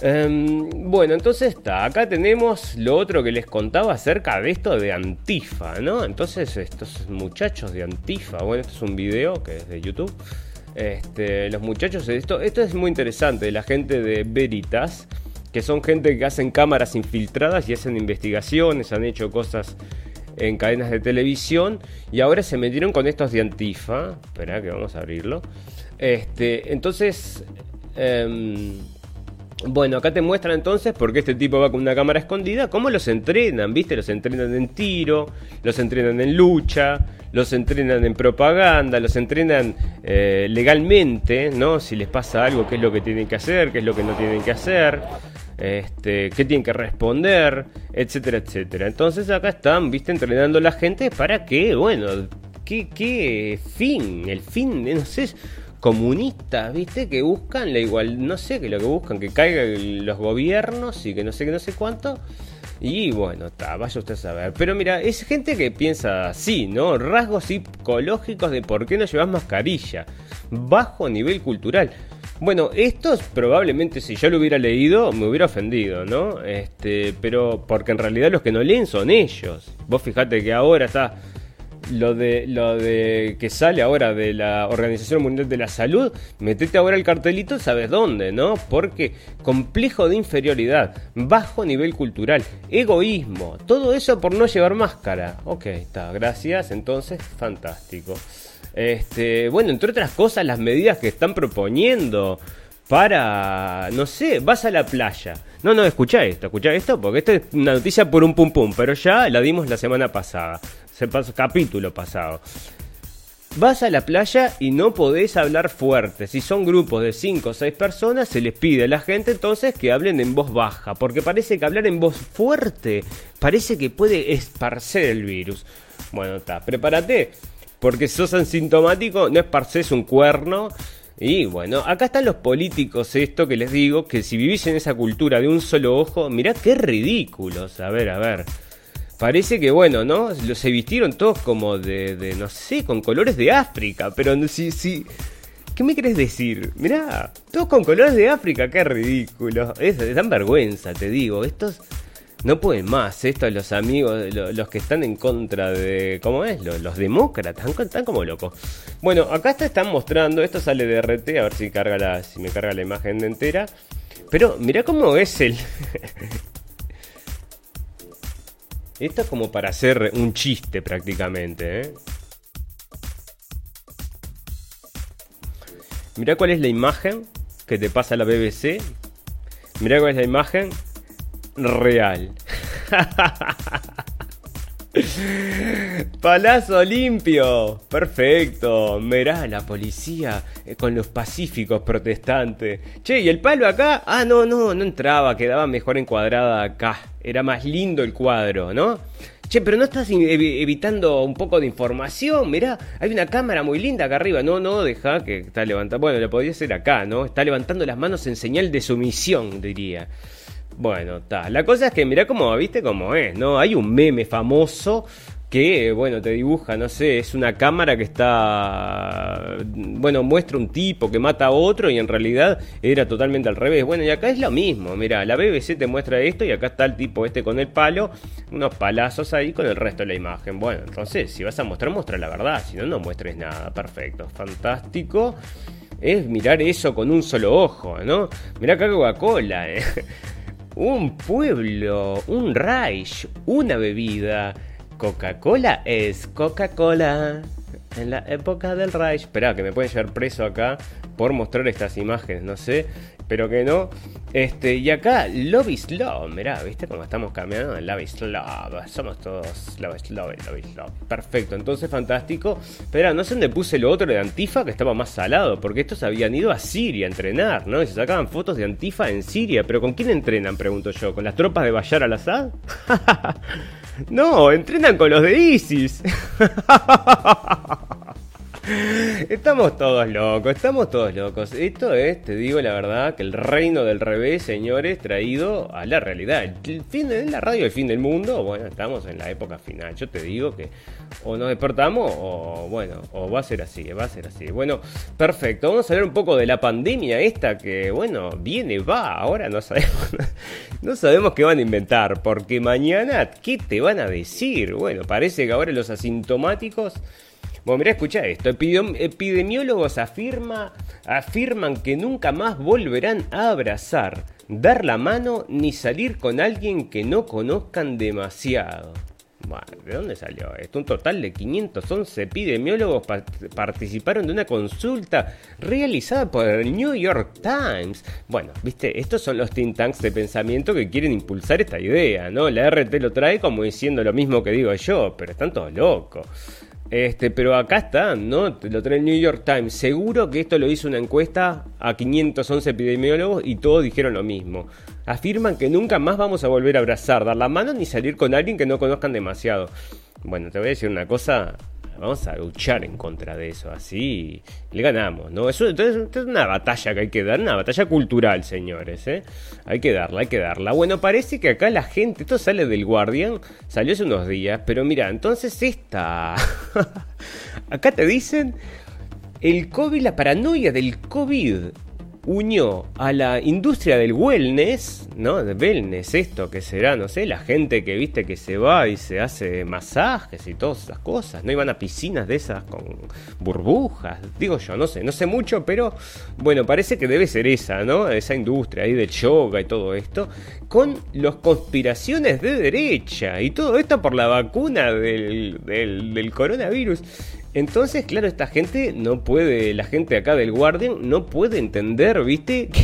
Em, bueno, entonces está. Acá tenemos lo otro que les contaba acerca de esto de Antifa, ¿no? Entonces, estos muchachos de Antifa, bueno, esto es un video que es de YouTube. Este, los muchachos, esto, esto es muy interesante, la gente de Veritas, que son gente que hacen cámaras infiltradas y hacen investigaciones, han hecho cosas en cadenas de televisión y ahora se metieron con estos de Antifa. Espera que vamos a abrirlo. Este, entonces, em, bueno, acá te muestran entonces porque este tipo va con una cámara escondida, cómo los entrenan, ¿viste? Los entrenan en tiro, los entrenan en lucha, los entrenan en propaganda, los entrenan eh, legalmente, ¿no? Si les pasa algo, qué es lo que tienen que hacer, qué es lo que no tienen que hacer, este, qué tienen que responder, etcétera, etcétera. Entonces acá están, ¿viste? Entrenando a la gente para que, bueno, ¿qué, qué fin? El fin, no sé comunistas, ¿viste? Que buscan la igual, no sé, que lo que buscan, que caigan los gobiernos y que no sé qué, no sé cuánto. Y bueno, está, vaya usted a saber. Pero mira, es gente que piensa así, ¿no? Rasgos psicológicos de por qué no llevas mascarilla. Bajo nivel cultural. Bueno, esto probablemente si yo lo hubiera leído me hubiera ofendido, ¿no? Este, pero porque en realidad los que no leen son ellos. Vos fijate que ahora está lo de, lo de que sale ahora de la Organización Mundial de la Salud, metete ahora el cartelito, sabes dónde, ¿no? Porque complejo de inferioridad, bajo nivel cultural, egoísmo, todo eso por no llevar máscara. Ok, está, gracias, entonces, fantástico. Este, bueno, entre otras cosas, las medidas que están proponiendo para, no sé, vas a la playa. No, no, escucha esto, escucha esto, porque esta es una noticia por un pum pum, pero ya la dimos la semana pasada se pasó capítulo pasado. Vas a la playa y no podés hablar fuerte. Si son grupos de 5 o 6 personas, se les pide a la gente entonces que hablen en voz baja. Porque parece que hablar en voz fuerte parece que puede esparcer el virus. Bueno, está, prepárate. Porque sos asintomático, no esparces un cuerno. Y bueno, acá están los políticos, esto que les digo, que si vivís en esa cultura de un solo ojo, mirá qué ridículos. A ver, a ver. Parece que, bueno, ¿no? Se vistieron todos como de, de no sé, con colores de África, pero si, si, ¿Qué me querés decir? Mirá, todos con colores de África, qué ridículo. Es, dan vergüenza, te digo. Estos no pueden más. Estos, los amigos, los, que están en contra de. ¿Cómo es? Los, demócratas, están, como locos. Bueno, acá te están mostrando. Esto sale de RT, a ver si, carga la, si me carga la imagen entera. Pero mirá cómo es el. Esto es como para hacer un chiste prácticamente. ¿eh? Mirá cuál es la imagen que te pasa la BBC. Mirá cuál es la imagen real. Palazo limpio. Perfecto. Mirá la policía eh, con los pacíficos protestantes. Che, ¿y el palo acá? Ah, no, no, no entraba. Quedaba mejor encuadrada acá. Era más lindo el cuadro, ¿no? Che, pero no estás evitando un poco de información. Mirá, hay una cámara muy linda acá arriba. No, no, deja que está levantando. Bueno, lo podría ser acá, ¿no? Está levantando las manos en señal de sumisión, diría. Bueno, está. La cosa es que mirá cómo, viste cómo es, ¿no? Hay un meme famoso que, bueno, te dibuja, no sé, es una cámara que está, bueno, muestra un tipo que mata a otro y en realidad era totalmente al revés. Bueno, y acá es lo mismo, mira, la BBC te muestra esto y acá está el tipo este con el palo, unos palazos ahí con el resto de la imagen. Bueno, entonces, si vas a mostrar, muestra la verdad, si no, no muestres nada. Perfecto, fantástico. Es mirar eso con un solo ojo, ¿no? Mirá acá Coca-Cola, ¿eh? Un pueblo, un Reich, una bebida. Coca-Cola es Coca-Cola. En la época del Reich. Espera, que me pueden llevar preso acá por mostrar estas imágenes, no sé. Pero que no. Este, y acá, Love is Love. Mirá, ¿viste cómo estamos cambiando? Love. Somos todos Love is Love, Love Love. Perfecto, entonces fantástico. Espera, no sé dónde puse lo otro de Antifa que estaba más salado. Porque estos habían ido a Siria a entrenar, ¿no? Y se sacaban fotos de Antifa en Siria. ¿Pero con quién entrenan? Pregunto yo. ¿Con las tropas de Bashar al-Assad? no, entrenan con los de ISIS. Estamos todos locos, estamos todos locos. Esto es, te digo la verdad, que el reino del revés, señores, traído a la realidad. El fin de la radio, el fin del mundo. Bueno, estamos en la época final. Yo te digo que o nos despertamos o bueno, o va a ser así, va a ser así. Bueno, perfecto. Vamos a hablar un poco de la pandemia esta que, bueno, viene, va. Ahora no sabemos, no sabemos qué van a inventar, porque mañana, ¿qué te van a decir? Bueno, parece que ahora los asintomáticos bueno, mira, escucha esto. epidemiólogos afirma, afirman que nunca más volverán a abrazar, dar la mano ni salir con alguien que no conozcan demasiado. Bueno, ¿de dónde salió esto? Un total de 511 epidemiólogos participaron de una consulta realizada por el New York Times. Bueno, viste, estos son los think tanks de pensamiento que quieren impulsar esta idea, ¿no? La RT lo trae como diciendo lo mismo que digo yo, pero están todos locos. Este, pero acá está, ¿no? Lo trae el New York Times. Seguro que esto lo hizo una encuesta a 511 epidemiólogos y todos dijeron lo mismo. Afirman que nunca más vamos a volver a abrazar, dar la mano ni salir con alguien que no conozcan demasiado. Bueno, te voy a decir una cosa, vamos a luchar en contra de eso, así le ganamos, ¿no? Eso entonces es una batalla que hay que dar, una batalla cultural, señores, ¿eh? Hay que darla, hay que darla. Bueno, parece que acá la gente, esto sale del Guardian, salió hace unos días, pero mira, entonces esta... acá te dicen el COVID, la paranoia del COVID unió a la industria del wellness, ¿no? De wellness, esto que será, no sé, la gente que viste que se va y se hace masajes y todas esas cosas, no iban a piscinas de esas con burbujas, digo yo, no sé, no sé mucho, pero bueno, parece que debe ser esa, ¿no? Esa industria ahí del yoga y todo esto, con las conspiraciones de derecha y todo esto por la vacuna del, del, del coronavirus. Entonces, claro, esta gente no puede, la gente acá del Guardian no puede entender, ¿viste?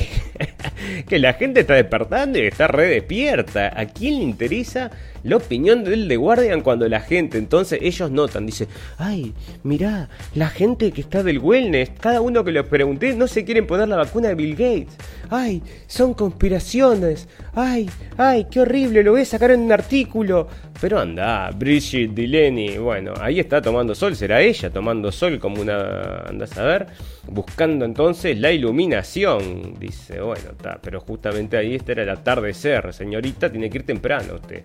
Que, la gente está despertando y está re despierta. ¿A quién le interesa la opinión del The Guardian cuando la gente, entonces ellos notan, dice, ay, mirá, la gente que está del wellness, cada uno que les pregunté no se quieren poner la vacuna de Bill Gates. Ay, son conspiraciones. Ay, ay, qué horrible, lo voy a sacar en un artículo. Pero anda, Bridget Delaney, bueno, ahí está tomando sol, será ella tomando sol como una, andás a ver, buscando entonces la iluminación, dice, bueno, está, pero justamente ahí este era el atardecer, señorita, tiene que ir temprano usted.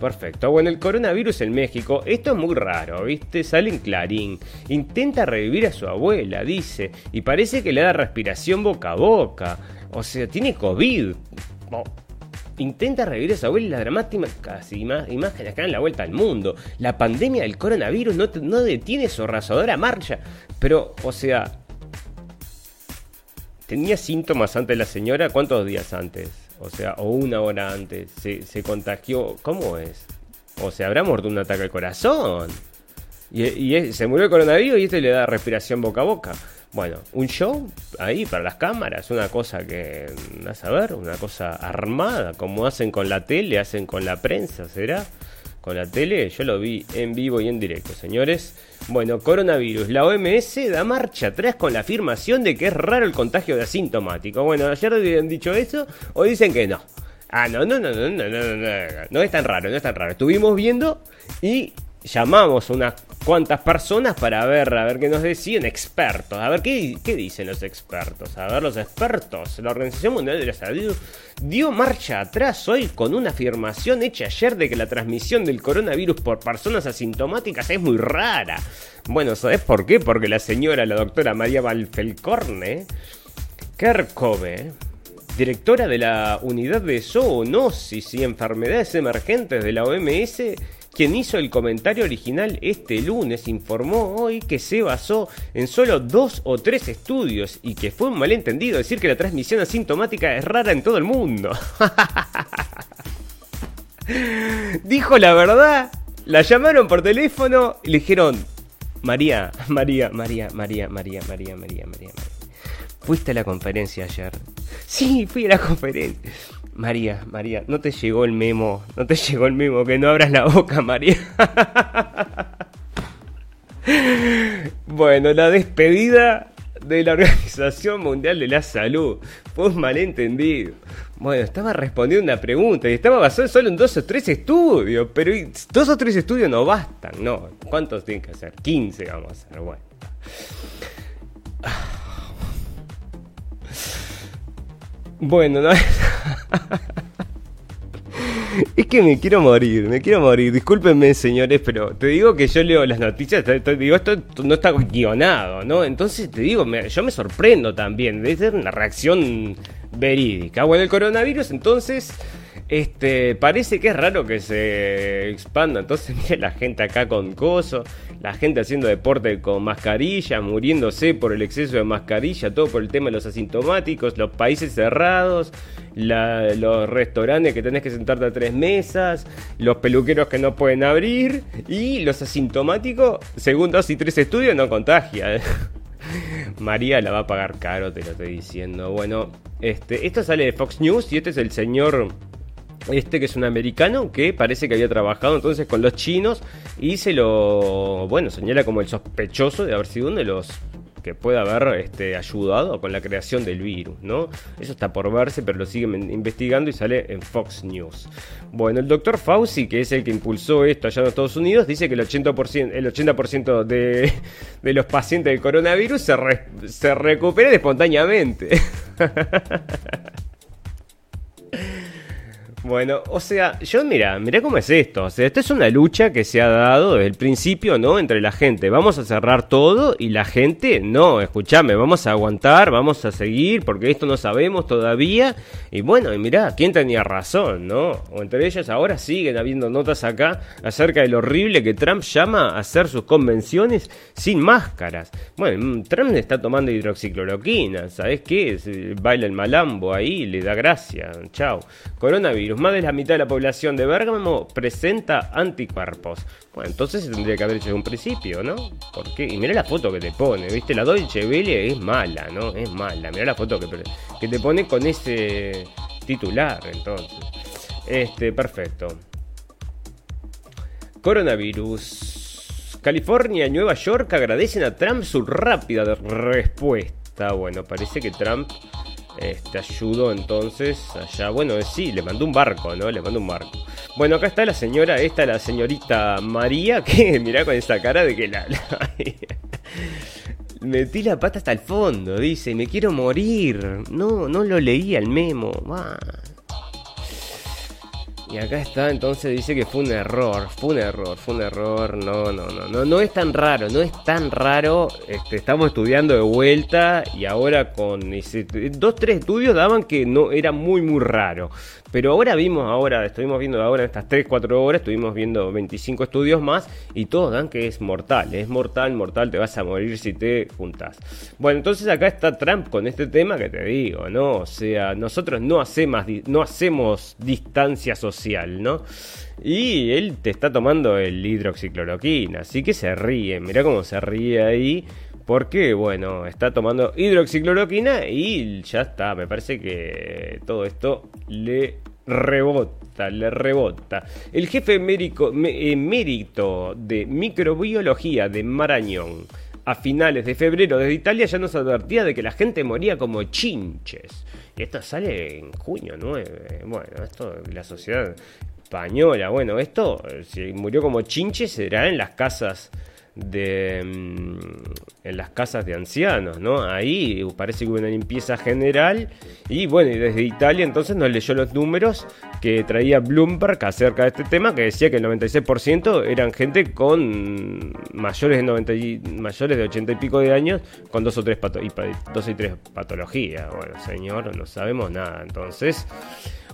Perfecto. Bueno, el coronavirus en México, esto es muy raro, ¿viste? Sale en Clarín, intenta revivir a su abuela, dice, y parece que le da respiración boca a boca, o sea, tiene COVID intenta revivir a su abuela y las dramáticas imágenes que dan la vuelta al mundo. La pandemia del coronavirus no, no detiene su arrasadora marcha. Pero, o sea, ¿tenía síntomas antes la señora? ¿Cuántos días antes? O sea, o una hora antes. ¿Se, se contagió? ¿Cómo es? O sea, habrá muerto un ataque al corazón. Y, se murió el coronavirus y este le da respiración boca a boca. Bueno, un show ahí para las cámaras, una cosa que, a saber, una cosa armada, como hacen con la tele, hacen con la prensa, ¿será? Con la tele, yo lo vi en vivo y en directo, señores. Bueno, coronavirus, la OMS da marcha atrás con la afirmación de que es raro el contagio de asintomático. Bueno, ayer habían dicho eso, hoy dicen que no. Ah, no, no, no, no, no, no, no, no es tan raro, no es tan raro. Estuvimos viendo y llamamos unas cuantas personas para ver, a ver qué nos decían expertos, a ver qué, qué dicen los expertos, a ver los expertos. La Organización Mundial de la Salud dio marcha atrás hoy con una afirmación hecha ayer de que la transmisión del coronavirus por personas asintomáticas es muy rara. Bueno, ¿sabes por qué? Porque la señora, la doctora María Valfelcorne, Kerkove, directora de la unidad de zoonosis y enfermedades emergentes de la OMS, quien hizo el comentario original este lunes, informó hoy que se basó en solo dos o tres estudios y que fue un malentendido decir que la transmisión asintomática es rara en todo el mundo. Dijo la verdad, la llamaron por teléfono y le dijeron, María, María, María, María, María, María, María, María, María. ¿Fuiste a la conferencia ayer? Sí, fui a la conferencia. María, María, no te llegó el memo, no te llegó el memo, que no abras la boca, María. bueno, la despedida de la Organización Mundial de la Salud fue un malentendido. Bueno, estaba respondiendo una pregunta y estaba basado solo en dos o tres estudios, pero dos o tres estudios no bastan, ¿no? ¿Cuántos tienen que hacer? 15 vamos a hacer, bueno. Bueno, no. es que me quiero morir, me quiero morir. Discúlpenme, señores, pero te digo que yo leo las noticias, te, digo, esto no está guionado, ¿no? Entonces te digo, yo me sorprendo también. Debe ser una reacción verídica. Bueno, el coronavirus, entonces. Este, parece que es raro que se expanda. Entonces, mira la gente acá con coso, la gente haciendo deporte con mascarilla, muriéndose por el exceso de mascarilla, todo por el tema de los asintomáticos, los países cerrados, los restaurantes que tenés que sentarte a tres mesas, los peluqueros que no pueden abrir y los asintomáticos, según dos y tres estudios, no contagia. María la va a pagar caro, te lo estoy diciendo. Bueno, este, esto sale de Fox News y este es el señor este que es un americano que parece que había trabajado entonces con los chinos y se lo, bueno, señala como el sospechoso de haber sido uno de los que puede haber este, ayudado con la creación del virus, ¿no? Eso está por verse, pero lo siguen investigando y sale en Fox News. Bueno, el doctor Fauci, que es el que impulsó esto allá en Estados Unidos, dice que el 80%, el 80 de, de, los pacientes del coronavirus se, se recuperen espontáneamente. Bueno, o sea, yo mira, mira cómo es esto. O sea, esto es una lucha que se ha dado desde el principio, ¿no? Entre la gente. Vamos a cerrar todo y la gente, no, escúchame, vamos a aguantar, vamos a seguir, porque esto no sabemos todavía. Y bueno, y mirá, ¿quién tenía razón, no? O entre ellos ahora siguen habiendo notas acá acerca de lo horrible que Trump llama a hacer sus convenciones sin máscaras. Bueno, mm, Trump está tomando hidroxicloroquina, ¿sabes qué? Baila el malambo ahí, le da gracia. Chao. Coronavirus más de la mitad de la población de Bérgamo presenta anticuerpos. Bueno, entonces se tendría que haber hecho en un principio, ¿no? Porque, y mira la foto que te pone, ¿viste? La Deutsche Welle es mala, ¿no? Es mala. Mira la foto que, que te pone con ese titular, entonces. Este, perfecto. Coronavirus. California Nueva York agradecen a Trump su rápida respuesta. Bueno, parece que Trump este, ayudó entonces allá. Bueno, sí, le mandó un barco, ¿no? Le mandó un barco. Bueno, acá está la señora, esta la señorita María, que mirá con esa cara de que la... Metí la pata hasta el fondo, dice, me quiero morir. No, no lo leí al memo. Y acá está, entonces dice que fue un error, fue un error, fue un error, no, no, no, no, no es tan raro, no es tan raro, este, estamos estudiando de vuelta y ahora con dos, tres estudios daban que no era muy, muy raro. Pero ahora vimos, ahora, estuvimos viendo ahora en estas 3, 4 horas, estuvimos viendo 25 estudios más y todos dan que es mortal, es mortal, mortal, te vas a morir si te juntas. Bueno, entonces acá está Trump con este tema que te digo, ¿no? O sea, nosotros no hacemos, no hacemos distancia social, ¿no? Y él te está tomando el hidroxicloroquina, así que se ríe, mira cómo se ríe ahí. Porque, bueno, está tomando hidroxicloroquina y ya está. Me parece que todo esto le rebota, le rebota. El jefe emérito de microbiología de Marañón a finales de febrero desde Italia ya nos advertía de que la gente moría como chinches. Y esto sale en junio 9. Bueno, esto la sociedad española. Bueno, esto, si murió como chinches, será en las casas de mm, en las casas de ancianos, ¿no? Ahí parece que hubo una limpieza general y bueno, y desde Italia entonces nos leyó los números que traía Bloomberg acerca de este tema, que decía que el 96% eran gente con mayores de 90 mayores de 80 y pico de años con dos o tres pato dos y tres patologías. Bueno, señor, no sabemos nada. Entonces,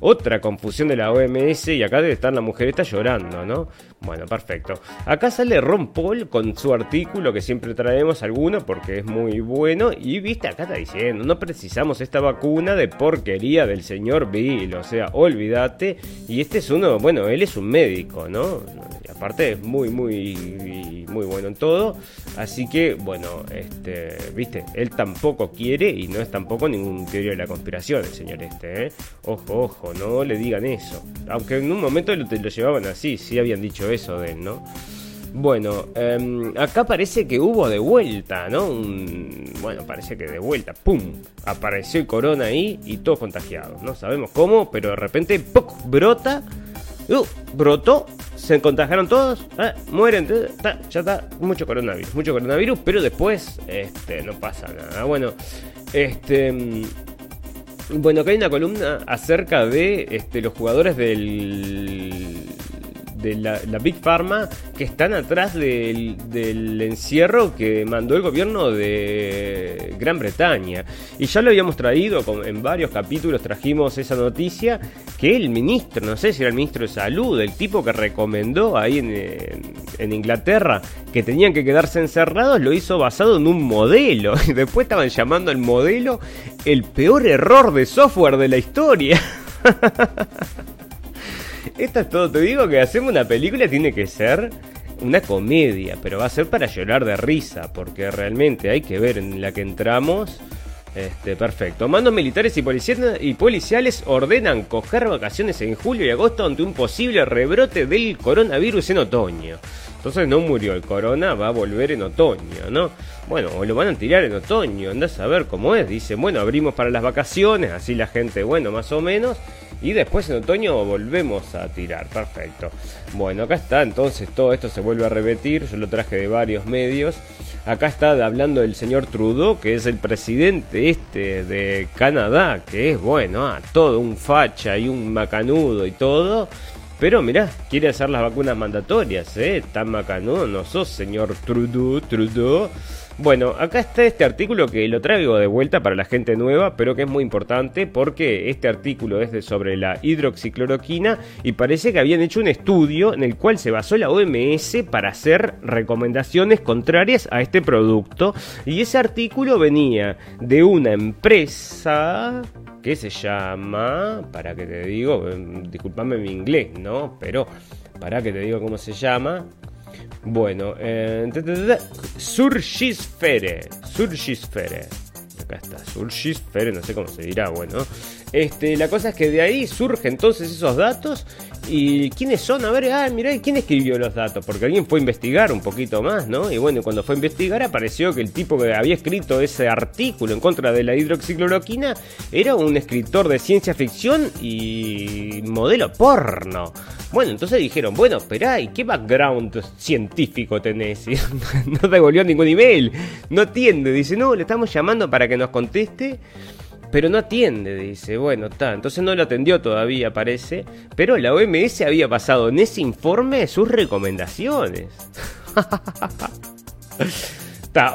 otra confusión de la OMS y acá debe estar la mujer está llorando, ¿no? Bueno, perfecto. Acá sale Ron Paul con su artículo que siempre traemos alguno porque es muy bueno y viste acá está diciendo, no precisamos esta vacuna de porquería del señor Bill, o sea, olvídate. Y este es uno, bueno, él es un médico, ¿no? Y aparte es muy, muy, muy bueno en todo. Así que, bueno, este, viste, él tampoco quiere y no es tampoco ningún teoría de la conspiración el señor este, ¿eh? Ojo, ojo no le digan eso. Aunque en un momento lo, lo llevaban así, sí habían dicho eso de él, ¿no? Bueno, em, acá parece que hubo de vuelta, ¿no? bueno, parece que de vuelta, ¡pum! Apareció el corona ahí y todos contagiados. No sabemos cómo, pero de repente ¡puc! brota. Uh, brotó, se contagiaron todos, ¿eh? mueren, ya está, mucho coronavirus, mucho coronavirus, pero después este, no pasa nada. Bueno, este em, bueno, acá hay una columna acerca de este, los jugadores del, la, Big Pharma que están atrás del, encierro que mandó el gobierno de Gran Bretaña. Y ya lo habíamos traído en varios capítulos, trajimos esa noticia que el ministro, no sé si era el ministro de Salud, el tipo que recomendó ahí en, en Inglaterra que tenían que quedarse encerrados, lo hizo basado en un modelo. Y después estaban llamando al modelo el peor error de software de la historia. Esto es todo, te digo que hacemos una película tiene que ser una comedia, pero va a ser para llorar de risa, porque realmente hay que ver en la que entramos. Este, perfecto. Mandos militares y, y policiales ordenan coger vacaciones en julio y agosto ante un posible rebrote del coronavirus en otoño. Entonces no murió el corona, va a volver en otoño, ¿no? Bueno, o lo van a tirar en otoño, andás a ver cómo es. Dicen, bueno, abrimos para las vacaciones, así la gente, bueno, más o menos. Y después en otoño volvemos a tirar, perfecto. Bueno, acá está, entonces todo esto se vuelve a repetir, yo lo traje de varios medios. Acá está hablando el señor Trudeau, que es el presidente este de Canadá, que es bueno, ah, todo un facha y un macanudo y todo. Pero mirá, quiere hacer las vacunas mandatorias, ¿eh? Tan macanudo no sos, señor Trudeau, Trudeau. Bueno, acá está este artículo que lo traigo de vuelta para la gente nueva, pero que es muy importante porque este artículo es de sobre la hidroxicloroquina y parece que habían hecho un estudio en el cual se basó la OMS para hacer recomendaciones contrarias a este producto. Y ese artículo venía de una empresa que se llama, para que te digo, em, disculpame mi inglés, ¿no? Pero para que te digo cómo se llama, bueno, eh, Surgisfere. Surgisfere. Acá está, Surgisfere, no sé cómo se dirá, bueno. Este, la cosa es que de ahí surgen entonces esos datos. ¿Y quiénes son? A ver, ah, mirá, ¿quién escribió los datos? Porque alguien fue a investigar un poquito más, ¿no? Y bueno, cuando fue a investigar apareció que el tipo que había escrito ese artículo en contra de la hidroxicloroquina era un escritor de ciencia ficción y modelo porno. Bueno, entonces dijeron, bueno, espera, ¿y qué background científico tenés? Y no devolvió ningún email, no atiende, dice, no, le estamos llamando para que nos conteste pero no atiende, dice. Bueno, está, entonces no lo atendió todavía, parece. Pero la OMS había pasado en ese informe sus recomendaciones.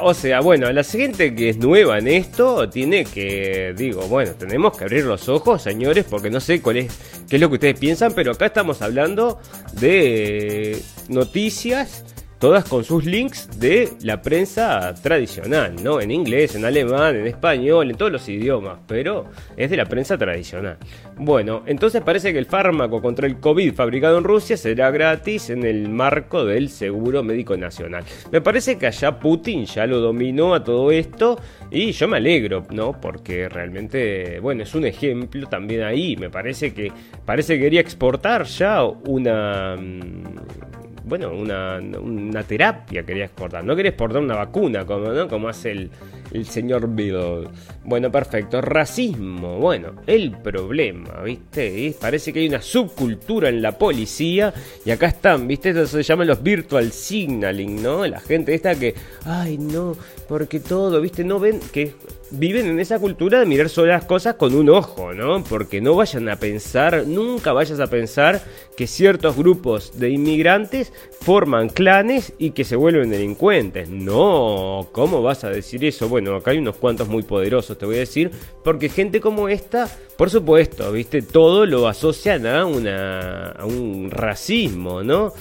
o sea, bueno, la gente que es nueva en esto tiene que, digo, bueno, tenemos que abrir los ojos, señores, porque no sé cuál es, qué es lo que ustedes piensan, pero acá estamos hablando de noticias todas con sus links de la prensa tradicional, ¿no? En inglés, en alemán, en español, en todos los idiomas, pero es de la prensa tradicional. Bueno, entonces parece que el fármaco contra el COVID fabricado en Rusia será gratis en el marco del Seguro Médico Nacional. Me parece que allá Putin ya lo dominó a todo esto y yo me alegro, ¿no? Porque realmente, bueno, es un ejemplo también ahí. Me parece que parece que quería exportar ya una mm, bueno, una, una terapia quería exportar. No quería exportar una vacuna, como, ¿no? como hace el, el señor Bill. Bueno, perfecto. Racismo. Bueno, el problema, ¿viste? Parece que hay una subcultura en la policía. Y acá están, ¿viste? Eso se llama los virtual signaling, ¿no? La gente esta que, ay, no, porque todo, ¿viste? No ven que viven en esa cultura de mirar solo las cosas con un ojo, ¿no? Porque no vayan a pensar, nunca vayas a pensar que ciertos grupos de inmigrantes forman clanes y que se vuelven delincuentes. No, ¿cómo vas a decir eso? Bueno, acá hay unos cuantos muy poderosos, te voy a decir, porque gente como esta, por supuesto, ¿viste? Todo lo asocian a, una, a un racismo, ¿no?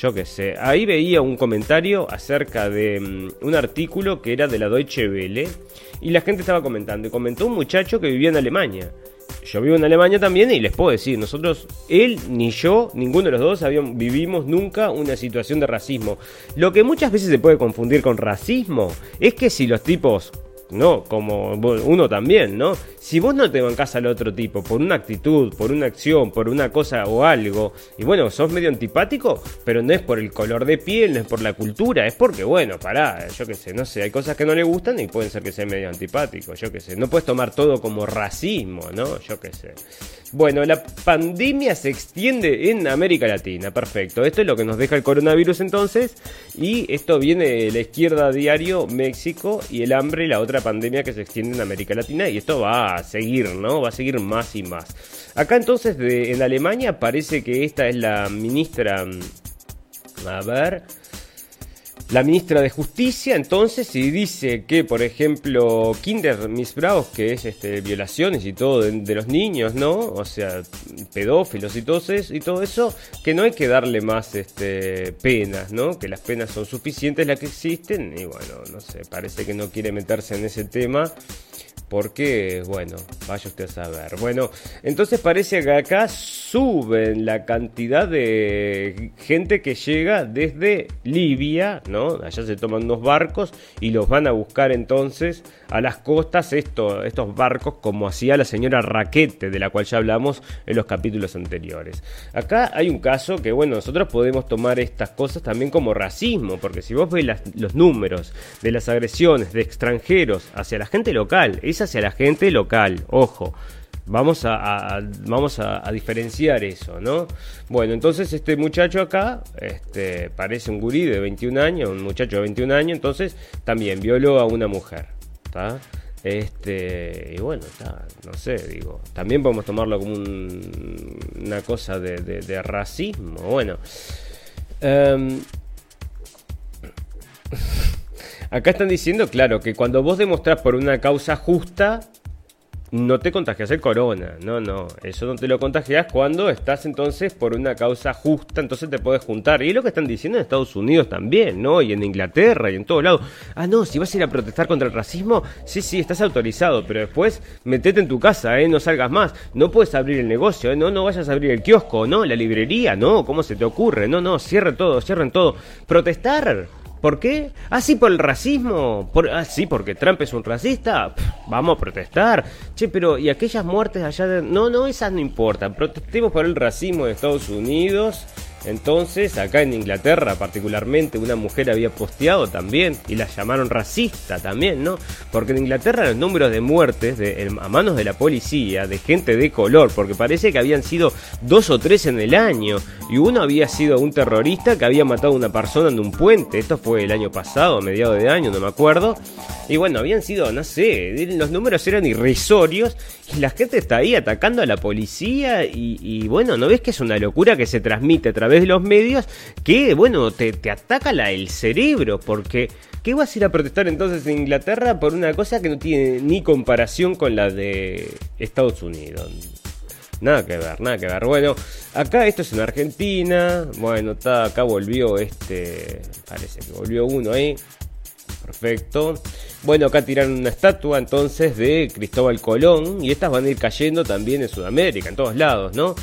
Yo qué sé, ahí veía un comentario acerca de mm, un artículo que era de la Deutsche Welle y la gente estaba comentando, y comentó un muchacho que vivía en Alemania. Yo vivo en Alemania también y les puedo decir, nosotros, él ni yo, ninguno de los dos habíamos, vivimos nunca una situación de racismo. Lo que muchas veces se puede confundir con racismo es que si los tipos ¿no? Como uno también, ¿no? Si vos no te bancás al otro tipo por una actitud, por una acción, por una cosa o algo, y bueno, sos medio antipático, pero no es por el color de piel, no es por la cultura, es porque, bueno, pará, yo qué sé, no sé, hay cosas que no le gustan y pueden ser que sea medio antipático, yo qué sé, no puedes tomar todo como racismo, ¿no? Yo qué sé. Bueno, la pandemia se extiende en América Latina, perfecto. Esto es lo que nos deja el coronavirus entonces, y esto viene de la izquierda diario México y el hambre la otra pandemia que se extiende en América Latina y esto va a seguir, ¿no? Va a seguir más y más. Acá entonces de, en Alemania parece que esta es la ministra... Mm, a ver la ministra de Justicia entonces si dice que, por ejemplo, Kinder Misbraus, que es este, violaciones y todo de, los niños, ¿no? O sea, pedófilos y todo, eso, y todo eso, que no hay que darle más este, penas, ¿no? Que las penas son suficientes las que existen y bueno, no sé, parece que no quiere meterse en ese tema porque, bueno, vaya usted a saber. Bueno, entonces parece que acá suben la cantidad de gente que llega desde Libia, ¿no? Allá se toman unos barcos y los van a buscar entonces a las costas esto, estos barcos como hacía la señora Raquete, de la cual ya hablamos en los capítulos anteriores. Acá hay un caso que, bueno, nosotros podemos tomar estas cosas también como racismo, porque si vos ves los números de las agresiones de extranjeros hacia la gente local, es hacia la gente local, ojo. Vamos a, vamos a, diferenciar eso, ¿no? Bueno, entonces este muchacho acá, este, parece un gurí de 21 años, un muchacho de 21 años, entonces también violó a una mujer, Este, y bueno, está, no sé, digo, también podemos tomarlo como una cosa de, racismo, bueno. Em, Acá están diciendo, claro, que cuando vos demostrás por una causa justa, no te contagias el corona. No, no. Eso no te lo contagias cuando estás entonces por una causa justa, entonces te puedes juntar. Y es lo que están diciendo en Estados Unidos también, ¿no? Y en Inglaterra y en todos lados. Ah, no, si vas a ir a protestar contra el racismo, sí, sí, estás autorizado, pero después metete en tu casa, ¿eh? No salgas más. No puedes abrir el negocio, ¿eh? No, no vayas a abrir el kiosco, ¿no? La librería, ¿no? ¿Cómo se te ocurre? No, no, cierre todo, cierren todo. Protestar ¿Por qué? Ah, sí, por el racismo. Por, ah, sí, porque Trump es un racista. vamos a protestar. Che, pero ¿y aquellas muertes allá de.? No, no, esas no importan. Protestemos por el racismo de Estados Unidos entonces, acá en Inglaterra particularmente, una mujer había posteado también y la llamaron racista también, ¿no? Porque en Inglaterra los números de muertes a manos de la policía, de gente de color, porque parece que habían sido dos o tres en el año, y uno había sido un terrorista que había matado a una persona en un puente, esto fue el año pasado, a mediados de año, no me acuerdo, y bueno, habían sido, no sé, los números eran irrisorios, y la gente está ahí atacando a la policía, y, bueno, ¿no ves que es una locura que se transmite a través de los medios que, bueno, te, ataca la, el cerebro, porque ¿qué vas a ir a protestar entonces en Inglaterra por una cosa que no tiene ni comparación con la de Estados Unidos? Nada que ver, nada que ver. Bueno, acá esto es en Argentina. Bueno, está, acá volvió este. Parece que volvió uno ahí. Perfecto. Bueno, acá tiraron una estatua entonces de Cristóbal Colón. Y estas van a ir cayendo también en Sudamérica, en todos lados, ¿no?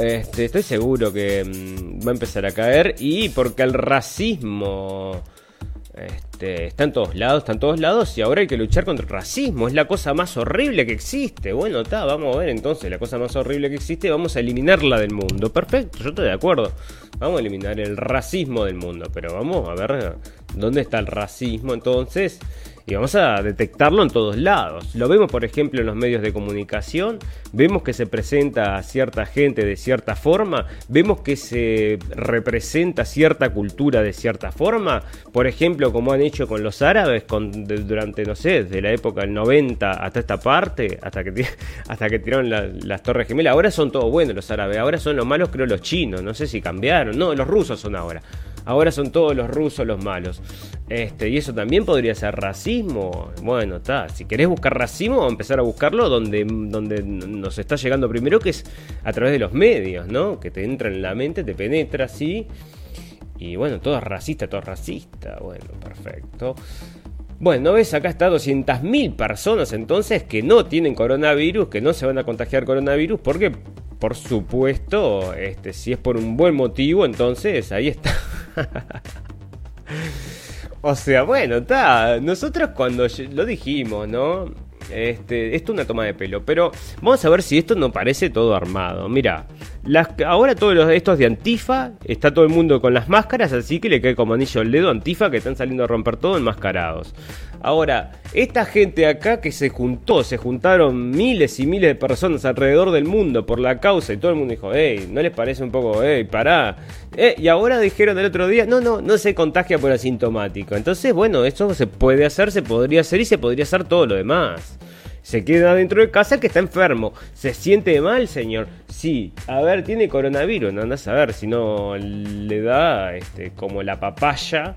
Este, estoy seguro que mm, va a empezar a caer y porque el racismo este, está en todos lados, está en todos lados y ahora hay que luchar contra el racismo, es la cosa más horrible que existe. Bueno, está, vamos a ver entonces la cosa más horrible que existe, vamos a eliminarla del mundo. Perfecto, yo estoy de acuerdo. Vamos a eliminar el racismo del mundo, pero vamos a ver dónde está el racismo entonces y vamos a detectarlo en todos lados. Lo vemos, por ejemplo, en los medios de comunicación, vemos que se presenta a cierta gente de cierta forma, vemos que se representa cierta cultura de cierta forma, por ejemplo, como han hecho con los árabes durante, no sé, desde la época del 90 hasta esta parte, hasta que, hasta que tiraron las Torres Gemelas. Ahora son todos buenos los árabes, ahora son los malos, creo, los chinos, no sé si cambiaron, no, los rusos son ahora. Ahora son todos los rusos los malos. Este, y eso también podría ser racismo. Bueno, está. Si querés buscar racismo, vamos a empezar a buscarlo donde, donde nos está llegando primero, que es a través de los medios, ¿no? Que te entra en la mente, te penetra así. Y bueno, todo es racista, todo es racista. Bueno, perfecto. Bueno, ves, acá está 200.000 personas entonces que no tienen coronavirus, que no se van a contagiar coronavirus, porque por supuesto, este, si es por un buen motivo, entonces ahí está. o sea, bueno, está. Nosotros cuando lo dijimos, ¿no? Este, esto es una toma de pelo, pero vamos a ver si esto no parece todo armado. Mira, Las, ahora todos los, estos de Antifa, está todo el mundo con las máscaras, así que le cae como anillo el dedo a Antifa que están saliendo a romper todo enmascarados. Ahora, esta gente acá que se juntó, se juntaron miles y miles de personas alrededor del mundo por la causa y todo el mundo dijo, hey, ¿no les parece un poco, hey, pará? Eh, y ahora dijeron el otro día, no, no, no se contagia por asintomático. Entonces, bueno, eso se puede hacer, se podría hacer y se podría hacer todo lo demás. Se queda dentro de casa que está enfermo. ¿Se siente mal, señor? Sí. A ver, tiene coronavirus. No andás a ver si no le da este, como la papaya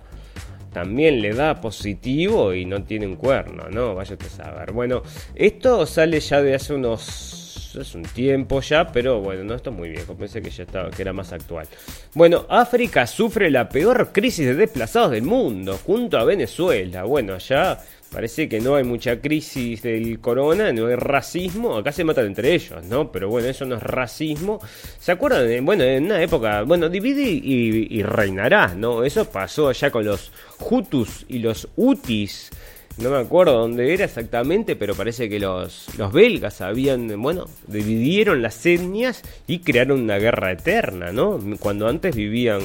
también le da positivo y no tiene un cuerno, ¿no? Vaya a saber. Bueno, esto sale ya de hace unos es un tiempo ya, pero bueno, no, esto es muy viejo, pensé que ya estaba, que era más actual. Bueno, África sufre la peor crisis de desplazados del mundo, junto a Venezuela. Bueno, allá Parece que no hay mucha crisis del corona, no hay racismo. Acá se matan entre ellos, ¿no? Pero bueno, eso no es racismo. ¿Se acuerdan? bueno, en una época, bueno, divide y, y, ¿no? Eso pasó allá con los Hutus y los Utis. No me acuerdo dónde era exactamente, pero parece que los, los belgas habían, bueno, dividieron las etnias y crearon una guerra eterna, ¿no? Cuando antes vivían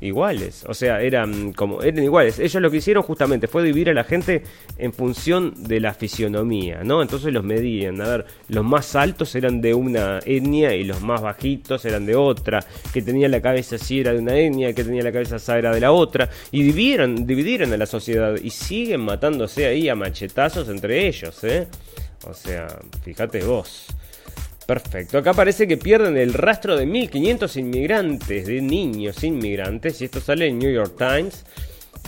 iguales. O sea, eran como eran iguales. Ellos lo que hicieron justamente fue dividir a la gente en función de la fisionomía, ¿no? Entonces los medían. A ver, los más altos eran de una etnia y los más bajitos eran de otra. Que tenía la cabeza así era de una etnia, que tenía la cabeza así era de la otra. Y dividieron, dividieron a la sociedad y siguen matándose ahí a machetazos entre ellos, ¿eh? O sea, fíjate vos. Perfecto, acá parece que pierden el rastro de 1500 inmigrantes, de niños inmigrantes, y esto sale en New York Times.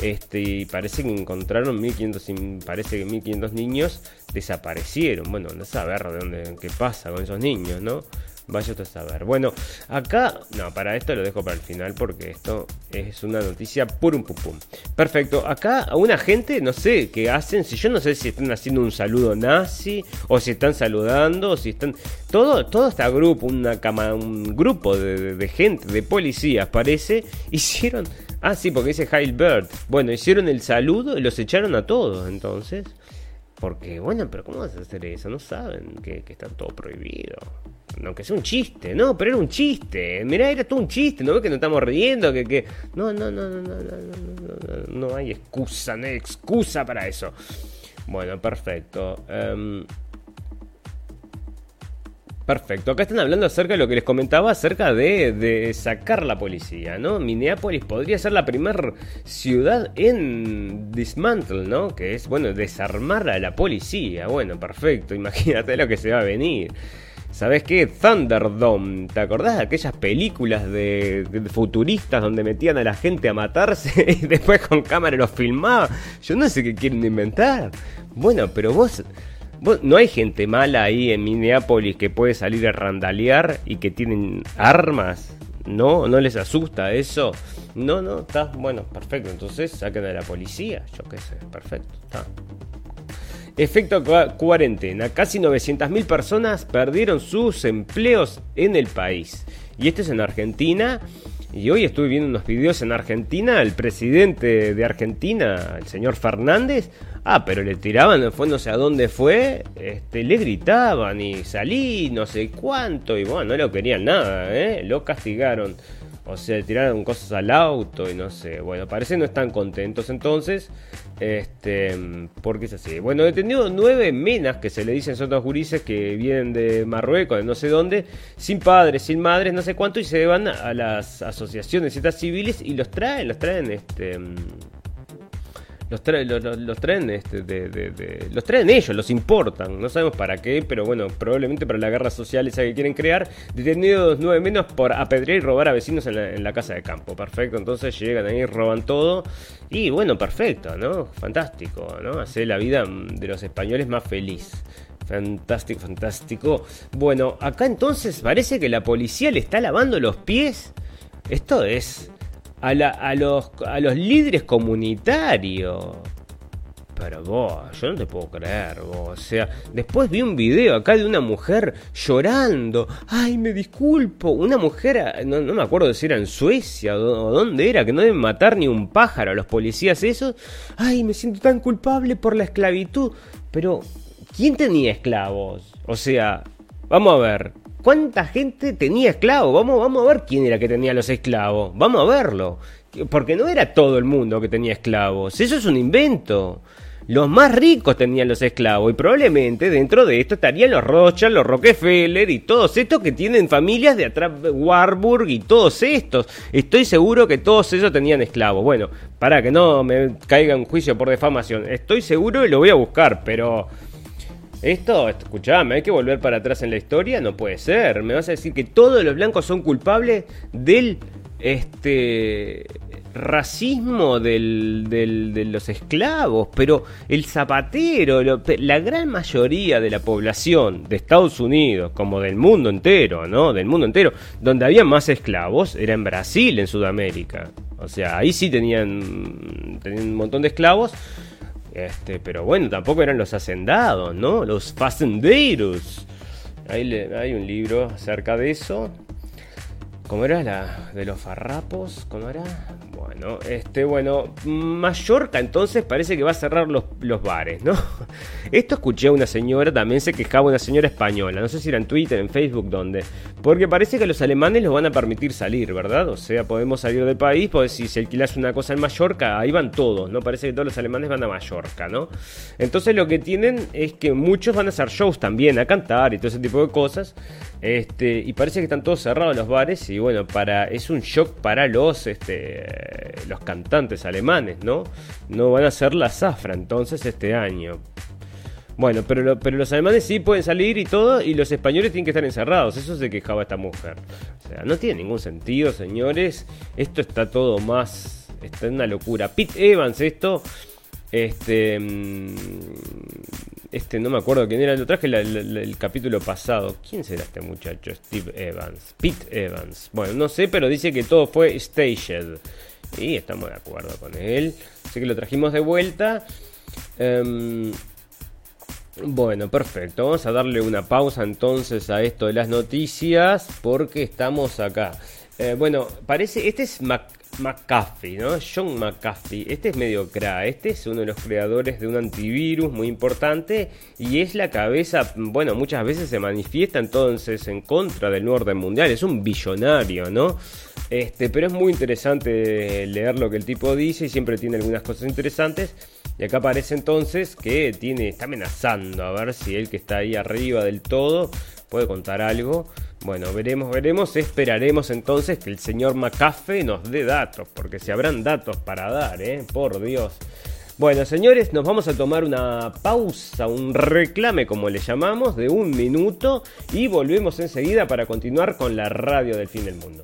Este, y parece que encontraron 1500, parece que 1500 niños desaparecieron. Bueno, no saber de dónde, qué pasa con esos niños, ¿no? Vaya usted a saber. Bueno, acá, no, para esto lo dejo para el final porque esto es una noticia purum pum pum. Perfecto, acá una gente, no sé qué hacen, si yo no sé si están haciendo un saludo nazi o si están saludando, o si están. Todo, todo este grupo, una cama, un grupo de, gente, de policías, parece, hicieron. Ah, sí, porque dice Bird. Bueno, hicieron el saludo y los echaron a todos entonces. Porque, bueno, pero ¿cómo vas a hacer eso? No saben que, que está todo prohibido aunque sea un chiste, no, pero era un chiste, mirá, era todo un chiste, ¿no ves que nos estamos riendo? Que, que... No, no, no, no, no, no, no, no, no hay excusa, no hay excusa para eso. Bueno, perfecto. Perfecto, acá están hablando acerca de lo que les comentaba acerca de, de sacar la policía, ¿no? Minneapolis podría ser la primera ciudad en dismantle, ¿no? Que es, bueno, desarmar a la policía. Bueno, perfecto, imagínate lo que se va a venir. ¿Sabes qué? Thunderdome. ¿Te acordás de aquellas películas de, futuristas donde metían a la gente a matarse y después con cámara los filmaban? Yo no sé qué quieren inventar. Bueno, pero vos, vos. No hay gente mala ahí en Minneapolis que puede salir a randalear y que tienen armas. ¿No? ¿No les asusta eso? No, no, está bueno, perfecto. Entonces saquen a la policía. Yo qué sé, perfecto. Está. Efecto cuarentena. Casi 900.000 personas perdieron sus empleos en el país. Y esto es en Argentina. Y hoy estuve viendo unos videos en Argentina. El presidente de Argentina, el señor Fernández. Ah, pero le tiraban, fue no sé a dónde fue. Este, le gritaban y salí, no sé cuánto. Y bueno, no lo querían nada, ¿eh? Lo castigaron. O sea, tiraron cosas al auto y no sé. Bueno, parece no están contentos entonces. Este, porque es así. Bueno, detenido nueve menas que se le dicen son dos gurises que vienen de Marruecos, de no sé dónde, sin padres, sin madres, no sé cuánto, y se van a las asociaciones estas civiles y los traen, los traen, este los, traen, los, traen este, de, los traen ellos, los importan, no sabemos para qué, pero bueno, probablemente para la guerra social esa que quieren crear, detenidos nueve menos por apedrear y robar a vecinos en la, casa de campo, perfecto, entonces llegan ahí, roban todo, y bueno, perfecto, ¿no? Fantástico, ¿no? Hace la vida de los españoles más feliz. Fantástico, fantástico. Bueno, acá entonces parece que la policía le está lavando los pies. Esto es a, los, a los líderes comunitarios. Pero vos, yo no te puedo creer, vos. O sea, después vi un video acá de una mujer llorando. Ay, me disculpo. Una mujer, no, me acuerdo si era en Suecia o dónde era, que no deben matar ni un pájaro a los policías esos. Ay, me siento tan culpable por la esclavitud. Pero, ¿quién tenía esclavos? O sea, vamos a ver. ¿Cuánta gente tenía esclavos? Vamos, vamos a ver quién era que tenía los esclavos. Vamos a verlo. Porque no era todo el mundo que tenía esclavos. Eso es un invento. Los más ricos tenían los esclavos y probablemente dentro de esto estarían los Rothschild, los Rockefeller y todos estos que tienen familias de atrás, Warburg y todos estos. Estoy seguro que todos ellos tenían esclavos. Bueno, para que no me caiga un juicio por defamación, estoy seguro y lo voy a buscar, pero... Esto, escuchame, hay que volver para atrás en la historia, no puede ser. Me vas a decir que todos los blancos son culpables del este racismo del, de los esclavos, pero el zapatero, la gran mayoría de la población de Estados Unidos, como del mundo entero, ¿no? Del mundo entero, donde había más esclavos, era en Brasil, en Sudamérica. O sea, ahí sí tenían, tenían un montón de esclavos. Este, pero bueno, tampoco eran los hacendados, ¿no? Los facendeiros. Ahí hay un libro acerca de eso. ¿Cómo era la de los farrapos? ¿Cómo era? Bueno, este, bueno, Mallorca entonces parece que va a cerrar los, los, bares, ¿no? Esto escuché a una señora, también se quejaba una señora española, no sé si era en Twitter, en Facebook, donde. Porque parece que los alemanes los van a permitir salir, ¿verdad? O sea, podemos salir del país, pues si se alquilas una cosa en Mallorca, ahí van todos, ¿no? Parece que todos los alemanes van a Mallorca, ¿no? Entonces lo que tienen es que muchos van a hacer shows también, a cantar y todo ese tipo de cosas. Este, y parece que están todos cerrados los bares y bueno, para es un shock para los este, los cantantes alemanes, ¿no? No van a hacer la zafra entonces este año. Bueno, pero, pero los alemanes sí pueden salir y todo, y los españoles tienen que estar encerrados. Eso se quejaba esta mujer. O sea, no tiene ningún sentido, señores. Esto está todo más. Está en una locura. Pete Evans, esto. Este. Mm, este, no me acuerdo quién era, lo traje el, capítulo pasado. ¿Quién será este muchacho? Steve Evans. Pete Evans. Bueno, no sé, pero dice que todo fue staged. Y estamos de acuerdo con él. Así que lo trajimos de vuelta. Em, bueno, perfecto. Vamos a darle una pausa entonces a esto de las noticias. Porque estamos acá. Eh, bueno, parece. Este es Mac McAfee, ¿no? John McAfee. Este es medio cra. Este es uno de los creadores de un antivirus muy importante y es la cabeza, bueno, muchas veces se manifiesta entonces en contra del nuevo orden mundial. Es un billonario, ¿no? Este, pero es muy interesante leer lo que el tipo dice y siempre tiene algunas cosas interesantes. Y acá aparece entonces que tiene, está amenazando a ver si él que está ahí arriba del todo puede contar algo. Bueno, veremos, veremos, esperaremos entonces que el señor McAfee nos dé datos, porque si habrán datos para dar, ¿eh? Por Dios. Bueno, señores, nos vamos a tomar una pausa, un reclame como le llamamos, de un minuto y volvemos enseguida para continuar con la radio del fin del mundo.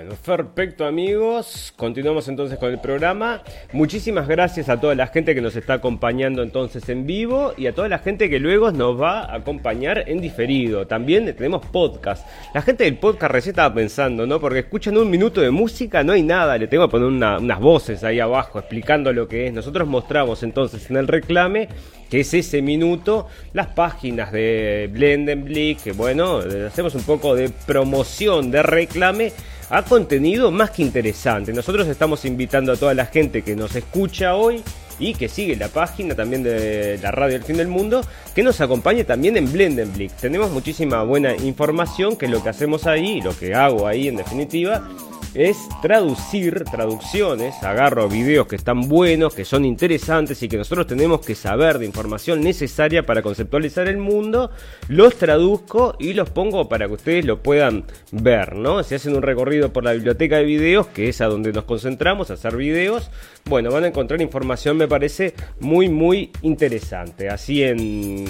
Bueno, perfecto amigos, continuamos entonces con el programa. Muchísimas gracias a toda la gente que nos está acompañando entonces en vivo y a toda la gente que luego nos va a acompañar en diferido. También tenemos podcast. La gente del podcast recién estaba pensando, ¿no? Porque escuchan un minuto de música, no hay nada, le tengo que poner unas voces ahí abajo explicando lo que es. Nosotros mostramos entonces en el reclame que es ese minuto, las páginas de Blendenblick, que bueno, hacemos un poco de promoción, de reclame a contenido más que interesante. Nosotros estamos invitando a toda la gente que nos escucha hoy y que sigue la página también de la radio El Fin del Mundo, que nos acompañe también en Blendenblick. Tenemos muchísima buena información, que es lo que hacemos ahí, lo que hago ahí en definitiva, es traducir traducciones, agarro videos que están buenos, que son interesantes y que nosotros tenemos que saber de información necesaria para conceptualizar el mundo, los traduzco y los pongo para que ustedes lo puedan ver, ¿no? Si hacen un recorrido por la biblioteca de videos, que es a donde nos concentramos, a hacer videos, bueno, van a encontrar información, me parece muy, muy interesante. Así en,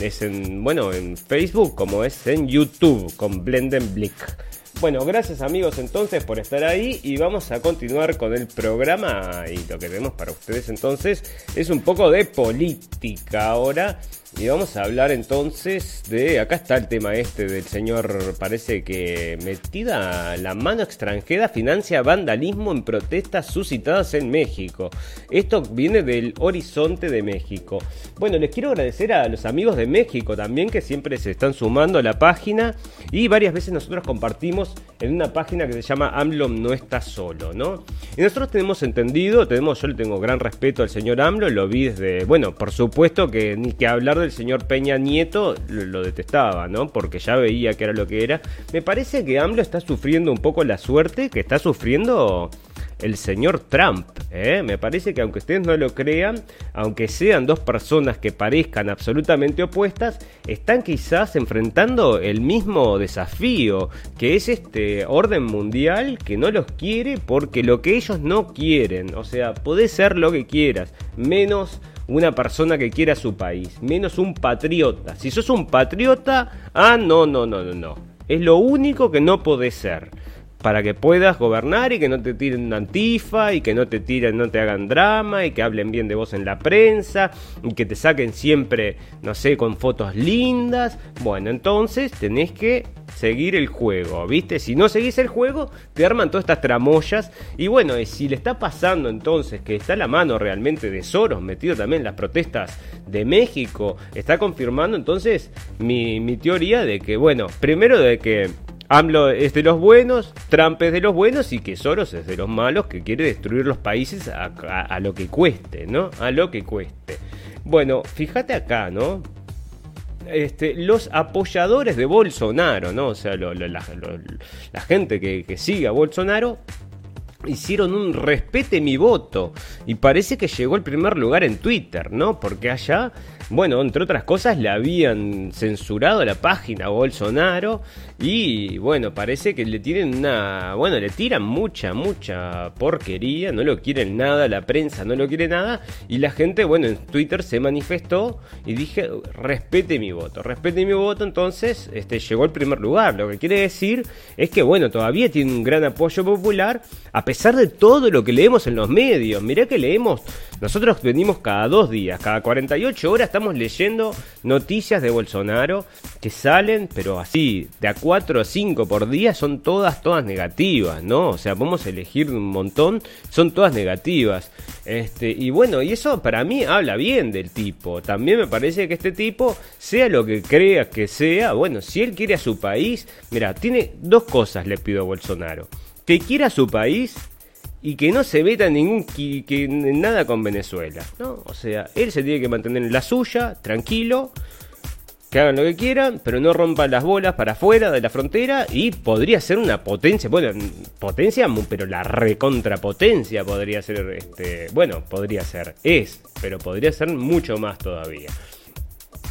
bueno, en Facebook como es en YouTube con Blenden Blick. Bueno, gracias amigos entonces por estar ahí y vamos a continuar con el programa y lo que tenemos para ustedes entonces es un poco de política ahora y vamos a hablar entonces de. Acá está el tema este del señor. Parece que metida la mano extranjera financia vandalismo en protestas suscitadas en México. Esto viene del horizonte de México. Bueno, les quiero agradecer a los amigos de México también que siempre se están sumando a la página. Y varias veces nosotros compartimos en una página que se llama AMLO no está solo, ¿no? Y nosotros tenemos entendido, tenemos, yo le tengo gran respeto al señor AMLO, lo vi desde. Bueno, por supuesto que ni que hablar el señor Peña Nieto lo, detestaba, ¿no? Porque ya veía que era lo que era. Me parece que AMLO está sufriendo un poco la suerte que está sufriendo el señor Trump. ¿eh? Me parece que aunque ustedes no lo crean, aunque sean dos personas que parezcan absolutamente opuestas, están quizás enfrentando el mismo desafío, que es este orden mundial que no los quiere porque lo que ellos no quieren, o sea, puede ser lo que quieras, menos una persona que quiera su país, menos un patriota. Si sos un patriota, ah, no, no, no, no, no. Es lo único que no podés ser. Para que puedas gobernar y que no te tiren antifa y que no te tiren, no te hagan drama y que hablen bien de vos en la prensa y que te saquen siempre, no sé, con fotos lindas. Bueno, entonces tenés que seguir el juego, ¿viste? Si no seguís el juego, te arman todas estas tramoyas. Y bueno, si le está pasando entonces que está la mano realmente de Soros metido también en las protestas de México, está confirmando entonces mi, mi teoría de que, bueno, primero de que AMLO es de los buenos, Trump es de los buenos y que Soros es de los malos que quiere destruir los países a, lo que cueste, ¿no? A lo que cueste. Bueno, fíjate acá, ¿no? este, los apoyadores de Bolsonaro, ¿no? O sea, la, gente que, que sigue a Bolsonaro hicieron un respete mi voto y parece que llegó al primer lugar en Twitter, ¿no? Porque allá bueno, entre otras cosas, le habían censurado la página Bolsonaro y bueno, parece que le tienen una, bueno, le tiran mucha, mucha porquería, no lo quieren nada, la prensa no lo quiere nada y la gente, bueno, en Twitter se manifestó y dije, respete mi voto, respete mi voto, entonces este, llegó al primer lugar, lo que quiere decir es que, bueno, todavía tiene un gran apoyo popular a pesar de todo lo que leemos en los medios, mirá que leemos, nosotros venimos cada dos días, cada 48 horas, estamos leyendo noticias de Bolsonaro que salen, pero así, de a 4 a 5 por día, son todas, todas negativas, ¿no? O sea, podemos elegir un montón, son todas negativas. Este, y bueno, y eso para mí habla bien del tipo. También me parece que este tipo, sea lo que crea que sea, bueno, si él quiere a su país, mira, tiene dos cosas le pido a Bolsonaro. Que quiera a su país y que no se meta ningún que, nada con Venezuela, ¿no? O sea, él se tiene que mantener en la suya, tranquilo, que hagan lo que quieran, pero no rompan las bolas para afuera de la frontera y podría ser una potencia, bueno, potencia, pero la recontrapotencia podría ser, este, bueno, podría ser, es, pero podría ser mucho más todavía.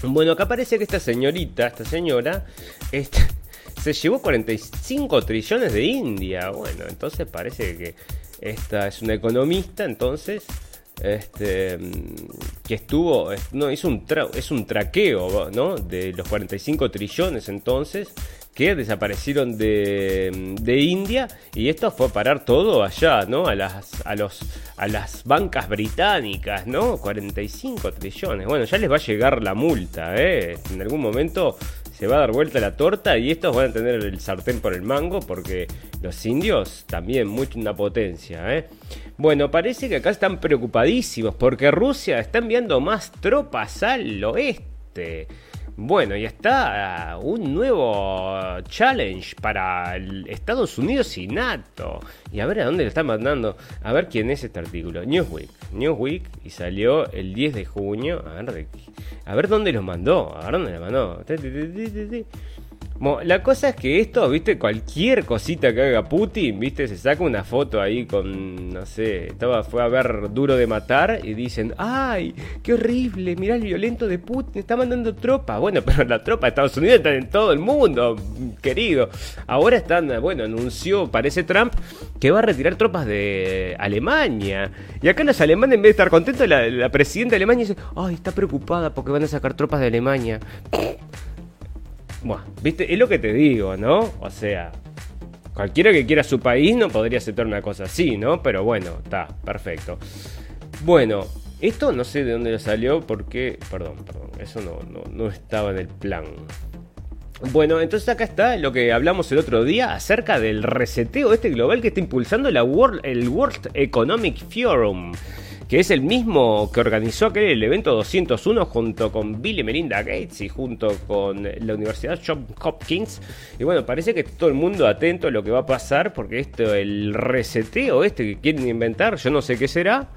Bueno, acá parece que esta señorita, esta señora, este, se llevó 45 trillones de India. Bueno, entonces parece que esta es una economista, entonces, este, que estuvo, no, hizo un es un traqueo, ¿no? De los 45 trillones, entonces, que desaparecieron de, de, India y esto fue a parar todo allá, ¿no? A las, a los, a las bancas británicas, ¿no? 45 trillones. Bueno, ya les va a llegar la multa, ¿eh? En algún momento se va a dar vuelta la torta y estos van a tener el sartén por el mango porque los indios también mucha una potencia. ¿eh? Bueno, parece que acá están preocupadísimos porque Rusia está enviando más tropas al oeste. Bueno, y está uh, un nuevo challenge para Estados Unidos y NATO. Y a ver a dónde le están mandando. A ver quién es este artículo. Newsweek. Newsweek y salió el 10 de junio. A ver, a ver dónde lo mandó. A ver dónde lo mandó. La cosa es que esto, viste, cualquier cosita que haga Putin, viste, se saca una foto ahí con, no sé, estaba, fue a ver Duro de Matar y dicen, ay, qué horrible, mirá el violento de Putin, está mandando tropas. Bueno, pero la tropa de Estados Unidos está en todo el mundo, querido. Ahora están, bueno, anunció, parece Trump, que va a retirar tropas de Alemania. Y acá los alemanes, en vez de estar contentos, la, la presidenta de Alemania dice, ay, está preocupada porque van a sacar tropas de Alemania. Bueno, viste, es lo que te digo, ¿no? O sea, cualquiera que quiera su país no podría aceptar una cosa así, ¿no? Pero bueno, está, perfecto. Bueno, esto no sé de dónde lo salió porque, perdón, perdón, eso no, no, estaba en el plan. Bueno, entonces acá está lo que hablamos el otro día acerca del reseteo este global que está impulsando la World, el World Economic Forum que es el mismo que organizó aquel el evento 201 junto con Bill y Melinda Gates y junto con la Universidad Johns Hopkins. Y bueno, parece que todo el mundo atento a lo que va a pasar porque esto, el reseteo este que quieren inventar, yo no sé qué será.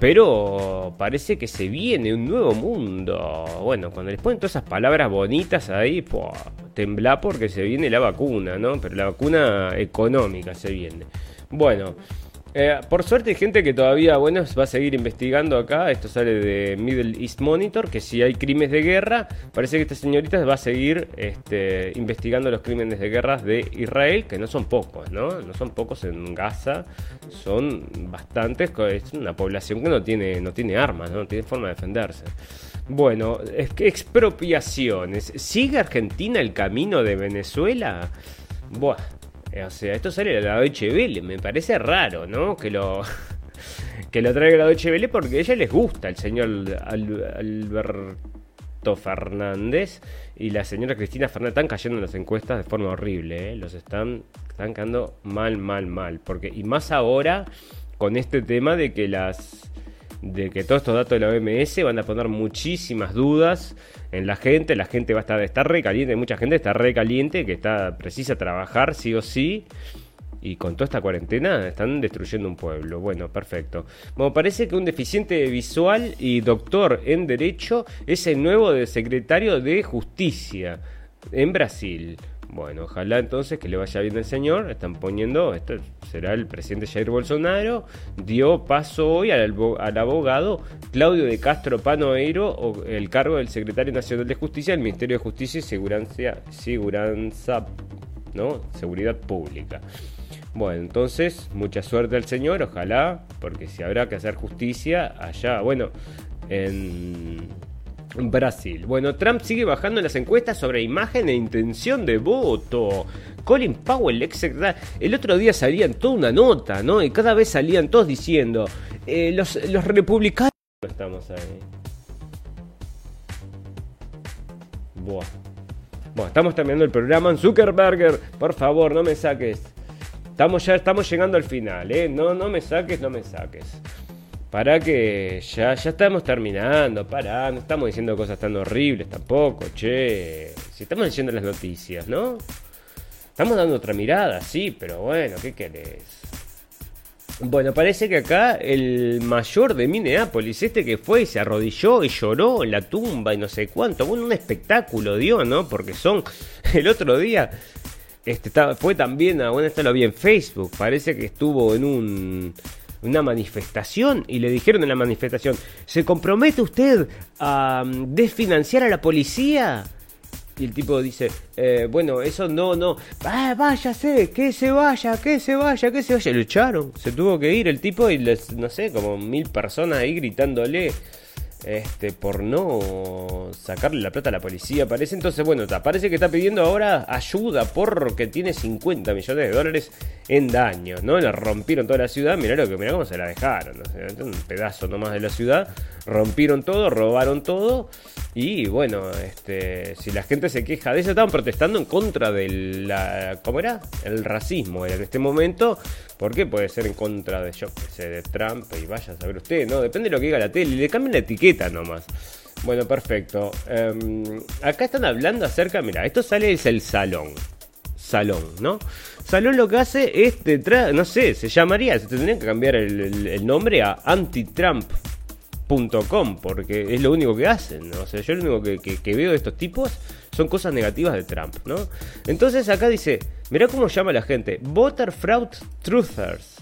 Pero parece que se viene un nuevo mundo. Bueno, cuando les ponen todas esas palabras bonitas ahí, tembla porque se viene la vacuna, ¿no? Pero la vacuna económica se viene. Bueno, eh, por suerte hay gente que todavía, bueno, va a seguir investigando acá. Esto sale de Middle East Monitor, que si hay crímenes de guerra, parece que esta señorita va a seguir este, investigando los crímenes de guerra de Israel, que no son pocos, ¿no? No son pocos en Gaza, son bastantes. Es una población que no tiene, no tiene armas, no tiene forma de defenderse. Bueno, expropiaciones. ¿Sigue Argentina el camino de Venezuela? Buah. O sea, esto sale de la Deutsche. Me parece raro, ¿no? Que lo, que lo traiga la Deutsche porque a ella les gusta el señor Alberto Fernández y la señora Cristina Fernández. Están cayendo en las encuestas de forma horrible, ¿eh? Los están, están quedando mal, mal, mal. Porque, y más ahora con este tema de que las de que todos estos datos de la OMS van a poner muchísimas dudas en la gente, la gente va a estar, estar re caliente, mucha gente está re caliente, que está precisa trabajar sí o sí. Y con toda esta cuarentena están destruyendo un pueblo. Bueno, perfecto. Bueno, parece que un deficiente visual y doctor en Derecho es el nuevo secretario de Justicia en Brasil. Bueno, ojalá entonces que le vaya bien el señor. Están poniendo, esto será el presidente Jair Bolsonaro. Dio paso hoy al, abogado Claudio de Castro Panoeiro, el cargo del secretario nacional de Justicia del Ministerio de Justicia y Seguridad, ¿no? Seguridad Pública. Bueno, entonces, mucha suerte al señor, ojalá, porque si habrá que hacer justicia allá, bueno, en Brasil. Bueno, Trump sigue bajando en las encuestas sobre imagen e intención de voto. Colin Powell, ex el otro día salían toda una nota, ¿no? Y cada vez salían todos diciendo, eh, los, los republicanos... Estamos ahí. Buah. Bueno, estamos terminando el programa Zuckerberger. Por favor, no me saques. Estamos ya, estamos llegando al final, ¿eh? No, no me saques, no me saques. Para que ya, ya estamos terminando, para, no estamos diciendo cosas tan horribles tampoco, che. Si estamos diciendo las noticias, ¿no? Estamos dando otra mirada, sí, pero bueno, ¿qué querés? Bueno, parece que acá el mayor de Minneapolis, este que fue y se arrodilló y lloró en la tumba y no sé cuánto, bueno, un espectáculo dio, ¿no? Porque son, el otro día, este, fue también, bueno, esto lo vi en Facebook, parece que estuvo en un una manifestación y le dijeron en la manifestación, ¿se compromete usted a mm, desfinanciar a la policía? Y el tipo dice, eh, bueno, eso no, no, ah, váyase, que se vaya, que se vaya, que se vaya. Lo echaron, se tuvo que ir el tipo y les, no sé, como mil personas ahí gritándole este, por no sacarle la plata a la policía, parece. Entonces, bueno, parece que está pidiendo ahora ayuda porque tiene 50 millones de dólares en daños, ¿no? Le rompieron toda la ciudad, mirá, lo que, mirá cómo se la dejaron, un pedazo nomás de la ciudad, rompieron todo, robaron todo. Y bueno, este, si la gente se queja de eso, estaban protestando en contra de la. ¿Cómo era? El racismo en este momento. ¿Por qué puede ser en contra de, yo de Trump y vaya a saber usted, ¿no? Depende de lo que diga la tele, le cambian la etiqueta nomás. Bueno, perfecto. Em, acá están hablando acerca, mira, esto sale es el salón. Salón, ¿no? Salón lo que hace es detrás, no sé, se llamaría, se tendría que cambiar el, nombre a antitrump.com porque es lo único que hacen. ¿no? O sea, yo lo único que, veo de estos tipos son cosas negativas de Trump, ¿no? Entonces acá dice, mirá cómo llama la gente, voter fraud truthers.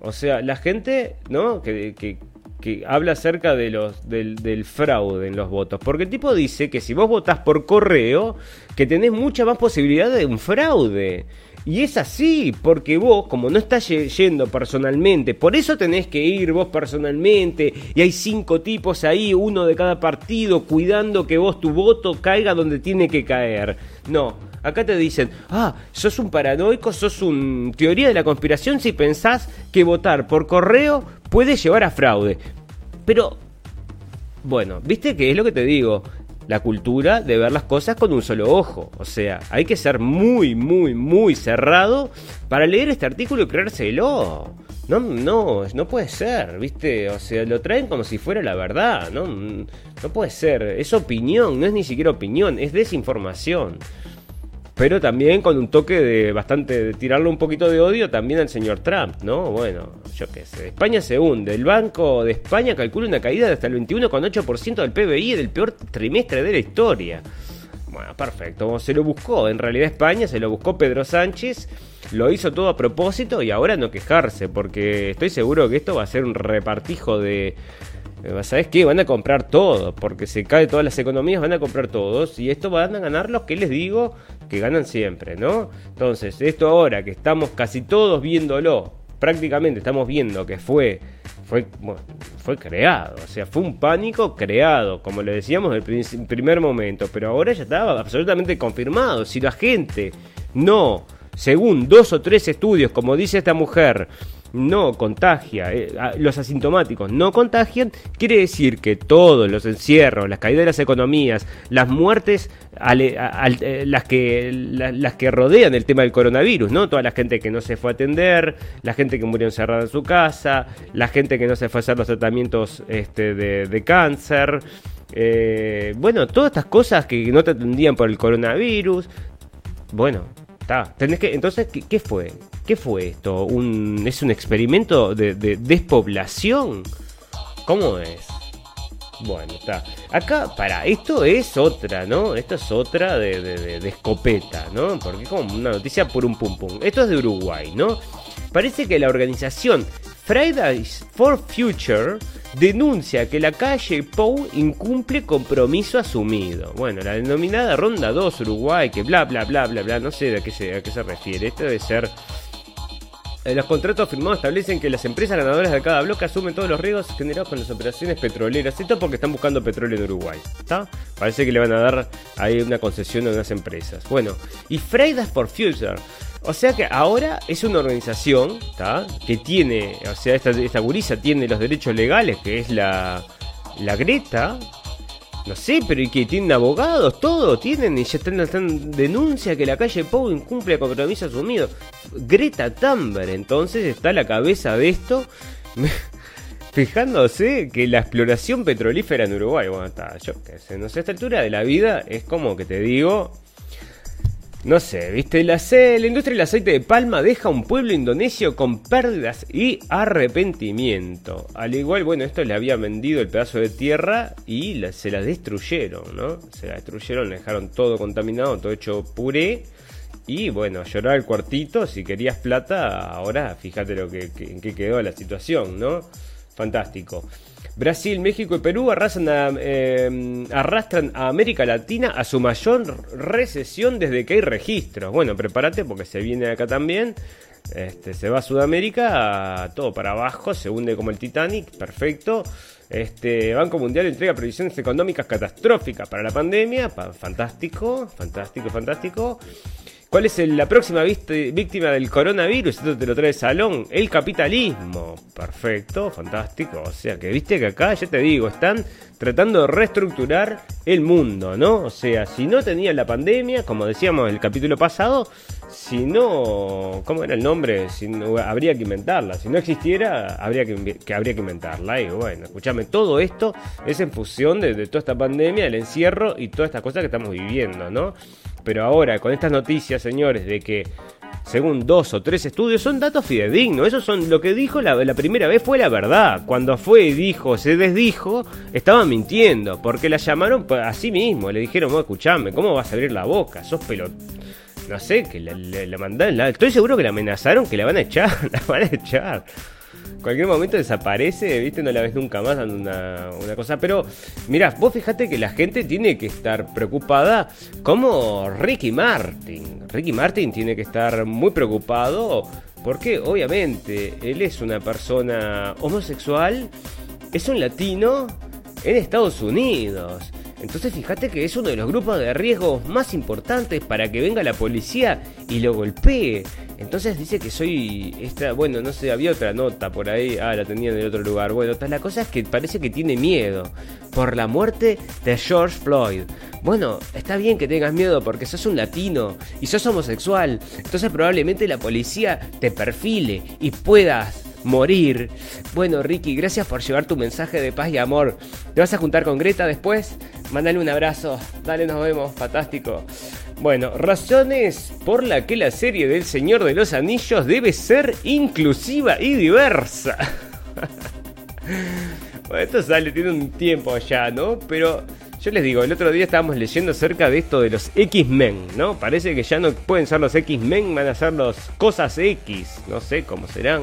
O sea, la gente, ¿no? Que, que, que habla acerca de los, del, del, fraude en los votos. Porque el tipo dice que si vos votás por correo, que tenés mucha más posibilidad de un fraude. Y es así, porque vos, como no estás yendo personalmente, por eso tenés que ir vos personalmente, y hay cinco tipos ahí, uno de cada partido, cuidando que vos tu voto caiga donde tiene que caer. No, acá te dicen, ah, sos un paranoico, sos un teoría de la conspiración si pensás que votar por correo puede llevar a fraude. Pero, bueno, viste que es lo que te digo, la cultura de ver las cosas con un solo ojo. O sea, hay que ser muy, muy, muy cerrado para leer este artículo y creérselo. No, no, no puede ser, ¿viste? O sea, lo traen como si fuera la verdad, ¿no? No puede ser. Es opinión, no es ni siquiera opinión, es desinformación pero también con un toque de bastante de tirarle un poquito de odio también al señor Trump, ¿no? Bueno, yo qué sé. España se hunde. El Banco de España calcula una caída de hasta el 21,8% del PBI del peor trimestre de la historia. Bueno, perfecto. Se lo buscó. En realidad España se lo buscó Pedro Sánchez. Lo hizo todo a propósito y ahora no quejarse, porque estoy seguro que esto va a ser un repartijo de ¿Sabes qué? Van a comprar todo, porque se cae todas las economías, van a comprar todos, y esto van a ganar los que les digo que ganan siempre, ¿no? Entonces, esto ahora que estamos casi todos viéndolo, prácticamente estamos viendo que fue, fue, fue creado, o sea, fue un pánico creado, como le decíamos en el primer momento, pero ahora ya estaba absolutamente confirmado. Si la gente no, según dos o tres estudios, como dice esta mujer, no contagia, eh, los asintomáticos no contagian, quiere decir que todos los encierros, las caídas de las economías, las muertes, eh, las, que, las que rodean el tema del coronavirus, ¿no? Toda la gente que no se fue a atender, la gente que murió encerrada en su casa, la gente que no se fue a hacer los tratamientos este, de, cáncer. Eh, bueno, todas estas cosas que no te atendían por el coronavirus. Bueno, está. Tenés que, entonces, ¿qué, fue? ¿Qué fue esto? ¿Un, ¿Es un experimento de, despoblación? ¿Cómo es? Bueno, está. Acá, para, esto es otra, ¿no? Esto es otra de, de, escopeta, ¿no? Porque es como una noticia por un pum pum. Esto es de Uruguay, ¿no? Parece que la organización Fridays for Future denuncia que la calle Pou incumple compromiso asumido. Bueno, la denominada Ronda 2 Uruguay, que bla bla bla bla bla, no sé a qué se, a qué se refiere. Esto debe ser eh, los contratos firmados establecen que las empresas ganadoras de cada bloque asumen todos los riesgos generados con las operaciones petroleras. Esto porque están buscando petróleo en Uruguay. ¿Está? Parece que le van a dar ahí una concesión a unas empresas. Bueno, y Fridays for Future. O sea que ahora es una organización ¿está? que tiene, o sea, esta, esta gurisa tiene los derechos legales, que es la, la Greta, no sé, pero y que tienen abogados, todo, tienen, y ya están, están denuncia que la calle Pou incumple el compromiso asumido. Greta Thunberg, entonces, está a la cabeza de esto, fijándose que la exploración petrolífera en Uruguay, bueno, está, yo qué sé, no sé, a esta altura de la vida es como que te digo, no sé, viste, la, la industria del aceite de palma deja a un pueblo indonesio con pérdidas y arrepentimiento. Al igual, bueno, esto le había vendido el pedazo de tierra y se la destruyeron, ¿no? Se la destruyeron, dejaron todo contaminado, todo hecho puré. Y bueno, llorar el cuartito, si querías plata, ahora fíjate lo que, en qué quedó la situación, ¿no? Fantástico. Brasil, México y Perú eh, arrastran a América Latina a su mayor recesión desde que hay registros. Bueno, prepárate porque se viene acá también. Este, se va a Sudamérica, todo para abajo, se hunde como el Titanic, perfecto. Este Banco Mundial entrega previsiones económicas catastróficas para la pandemia, fantástico, fantástico, fantástico. ¿Cuál es la próxima víctima del coronavirus? Esto te lo trae Salón. El capitalismo. Perfecto, fantástico. O sea que viste que acá, ya te digo, están tratando de reestructurar el mundo, ¿no? O sea, si no tenía la pandemia, como decíamos en el capítulo pasado, si no, ¿cómo era el nombre? Si habría que inventarla. Si no existiera, habría que, habría que inventarla. Y bueno, escúchame, todo esto es en función de, toda esta pandemia, el encierro y todas estas cosas que estamos viviendo, ¿no? Pero ahora, con estas noticias, señores, de que según dos o tres estudios, son datos fidedignos. Eso son lo que dijo la, primera vez fue la verdad. Cuando fue y dijo, se desdijo, estaba mintiendo, porque la llamaron a sí mismo. Le dijeron, escuchame, ¿cómo vas a abrir la boca? Sos pelot no sé, que la, la, mandaron. estoy seguro que la amenazaron que la van a echar. La van a echar. Cualquier momento desaparece, ¿viste? No la ves nunca más dando una, una cosa. Pero, mira, vos fíjate que la gente tiene que estar preocupada como Ricky Martin. Ricky Martin tiene que estar muy preocupado porque, obviamente, él es una persona homosexual, es un latino en Estados Unidos. Entonces fíjate que es uno de los grupos de riesgo más importantes para que venga la policía y lo golpee. Entonces dice que soy esta, bueno, no sé, había otra nota por ahí, ah, la tenía en el otro lugar. Bueno, la cosa es que parece que tiene miedo por la muerte de George Floyd. Bueno, está bien que tengas miedo porque sos un latino y sos homosexual. Entonces probablemente la policía te perfile y puedas morir. Bueno, Ricky, gracias por llevar tu mensaje de paz y amor. ¿Te vas a juntar con Greta después? Mándale un abrazo. Dale, nos vemos. Fantástico. Bueno, razones por la que la serie del Señor de los Anillos debe ser inclusiva y diversa. bueno, esto sale, tiene un tiempo ya, ¿no? Pero yo les digo, el otro día estábamos leyendo acerca de esto de los X-Men, ¿no? Parece que ya no pueden ser los X-Men, van a ser los Cosas X, no sé cómo serán.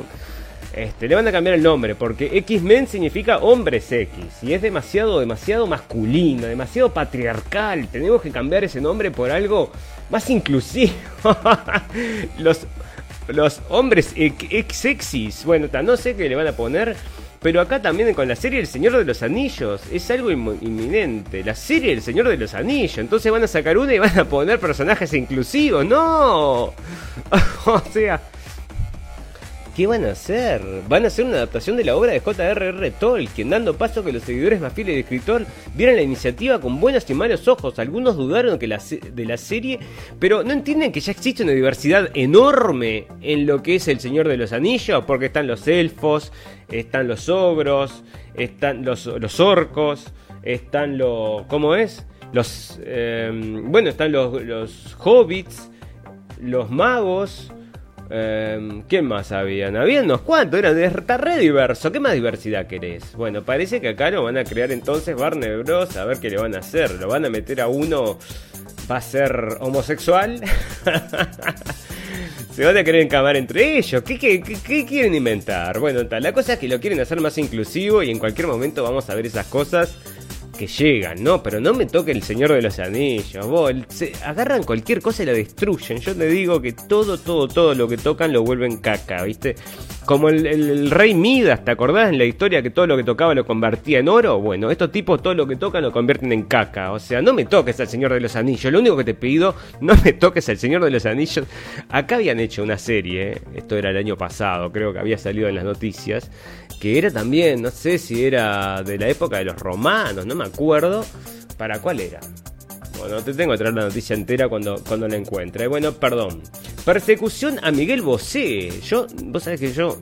Este, le van a cambiar el nombre porque X-Men significa hombres X y es demasiado, demasiado masculino, demasiado patriarcal. Tenemos que cambiar ese nombre por algo más inclusivo. los, los hombres X sexys, bueno, no sé qué le van a poner. Pero acá también con la serie El Señor de los Anillos es algo inminente. La serie El Señor de los Anillos. Entonces van a sacar una y van a poner personajes inclusivos. No. o sea, ¿Qué van a hacer? Van a hacer una adaptación de la obra de J.R.R. Tolkien, dando paso a que los seguidores más fieles del escritor vieran la iniciativa con buenos y malos ojos. Algunos dudaron que la de la serie, pero no entienden que ya existe una diversidad enorme en lo que es El Señor de los Anillos, porque están los elfos, están los ogros, están los, los orcos, están los... ¿Cómo es? Los... Eh, bueno, están los, los hobbits, los magos eh, ¿Qué más habían? Habían unos cuantos, era, está re diverso. ¿Qué más diversidad querés? Bueno, parece que acá lo van a crear entonces Warner Bros. A ver qué le van a hacer. Lo van a meter a uno. Va a ser homosexual. Se van a querer encamar entre ellos. ¿Qué, qué, quieren inventar? Bueno, tal. La cosa es que lo quieren hacer más inclusivo y en cualquier momento vamos a ver esas cosas que llegan, ¿no? Pero no me toque el Señor de los Anillos. Vos, se agarran cualquier cosa y la destruyen. Yo te digo que todo, todo, todo lo que tocan lo vuelven caca, ¿viste? Como el, rey Midas, ¿te acordás en la historia que todo lo que tocaba lo convertía en oro? Bueno, estos tipos todo lo que tocan lo convierten en caca. O sea, no me toques al Señor de los Anillos. Lo único que te pido, no me toques al Señor de los Anillos. Acá habían hecho una serie, esto era el año pasado, creo que había salido en las noticias, que era también, no sé si era de la época de los romanos, no me acuerdo para cuál era. Bueno, te tengo que traer la noticia entera cuando, cuando la encuentre. Bueno, perdón. Persecución a Miguel Bosé. Yo, vos sabés que yo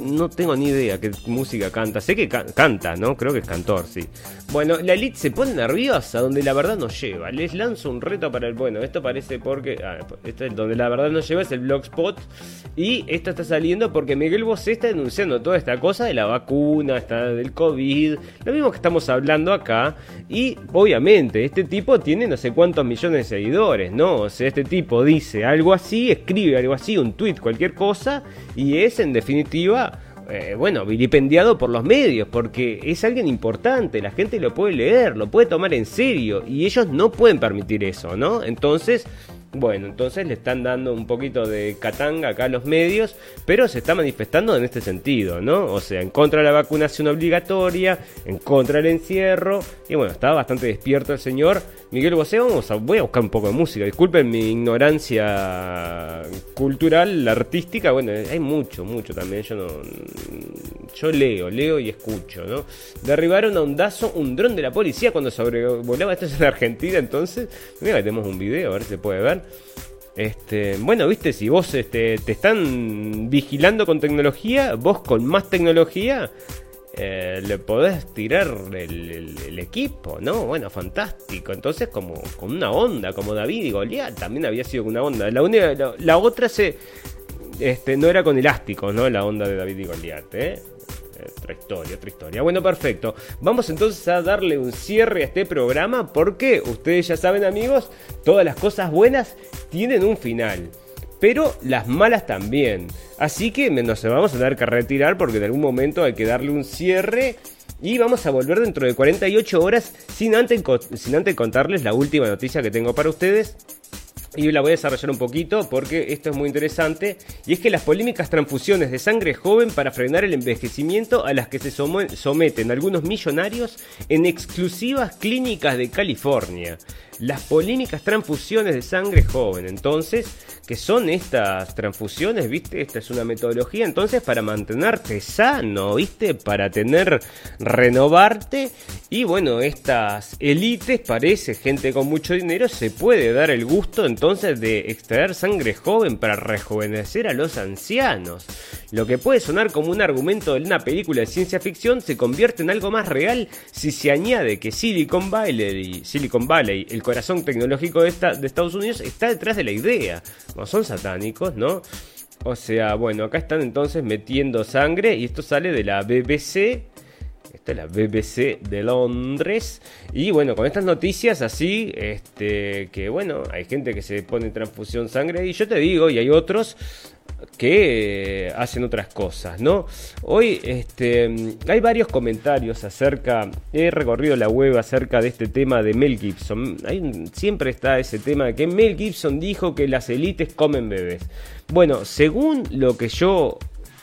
no tengo ni idea qué música canta. Sé que canta, ¿no? Creo que es cantor, sí. Bueno, la elite se pone nerviosa donde la verdad no lleva. Les lanzo un reto para el. Bueno, esto parece porque. Ah, es donde la verdad no lleva, es el Blogspot. Y esto está saliendo porque Miguel Bosé está denunciando toda esta cosa de la vacuna, está del COVID. Lo mismo que estamos hablando acá. Y obviamente, este tipo tiene no sé cuántos millones de seguidores, ¿no? O sea, este tipo dice algo así, escribe algo así, un tweet, cualquier cosa. Y es en definitiva eh, bueno, vilipendiado por los medios, porque es alguien importante, la gente lo puede leer, lo puede tomar en serio, y ellos no pueden permitir eso, ¿no? Entonces, bueno, entonces le están dando un poquito de catanga acá a los medios, pero se está manifestando en este sentido, ¿no? O sea, en contra de la vacunación obligatoria, en contra del encierro, y bueno, estaba bastante despierto el señor Miguel Bosé. Vamos a, voy a buscar un poco de música, disculpen mi ignorancia cultural, artística, bueno, hay mucho, mucho también, yo no... Yo leo, leo y escucho, ¿no? Derribaron a un dazo un dron de la policía cuando sobrevolaba, esto es en Argentina, entonces, mira, tenemos un video, a ver si se puede ver. Este, bueno, viste, si vos este, te están vigilando con tecnología, vos con más tecnología, eh, le podés tirar el, equipo, ¿no? Bueno, fantástico. Entonces, como con una onda, como David y Goliat, también había sido una onda. La, otra se, este, no era con elásticos, ¿no? La onda de David y Goliat, ¿eh? Otra historia, otra historia. Bueno, perfecto. Vamos entonces a darle un cierre a este programa porque ustedes ya saben amigos, todas las cosas buenas tienen un final pero las malas también. Así que nos vamos a tener que retirar porque en algún momento hay que darle un cierre. Y vamos a volver dentro de 48 horas sin antes, sin antes contarles la última noticia que tengo para ustedes. Y la voy a desarrollar un poquito porque esto es muy interesante. Y es que las polémicas transfusiones de sangre joven para frenar el envejecimiento a las que se someten algunos millonarios en exclusivas clínicas de California las polémicas transfusiones de sangre joven. Entonces, que son estas transfusiones, ¿viste? Esta es una metodología entonces para mantenerte sano, ¿viste? Para tener, renovarte. Y bueno, estas élites, parece gente con mucho dinero, se puede dar el gusto entonces de extraer sangre joven para rejuvenecer a los ancianos. Lo que puede sonar como un argumento de una película de ciencia ficción se convierte en algo más real si se añade que Silicon Valley, Silicon Valley el corazón tecnológico de, esta, de Estados Unidos, está detrás de la idea. No son satánicos, ¿no? O sea, bueno, acá están entonces metiendo sangre y esto sale de la BBC. Es la BBC de Londres. Y bueno, con estas noticias así, este, que bueno, hay gente que se pone transfusión sangre y yo te digo, y hay otros que hacen otras cosas, ¿no? Hoy este, hay varios comentarios acerca, he recorrido la web acerca de este tema de Mel Gibson. siempre está ese tema de que Mel Gibson dijo que las élites comen bebés. Bueno, según lo que yo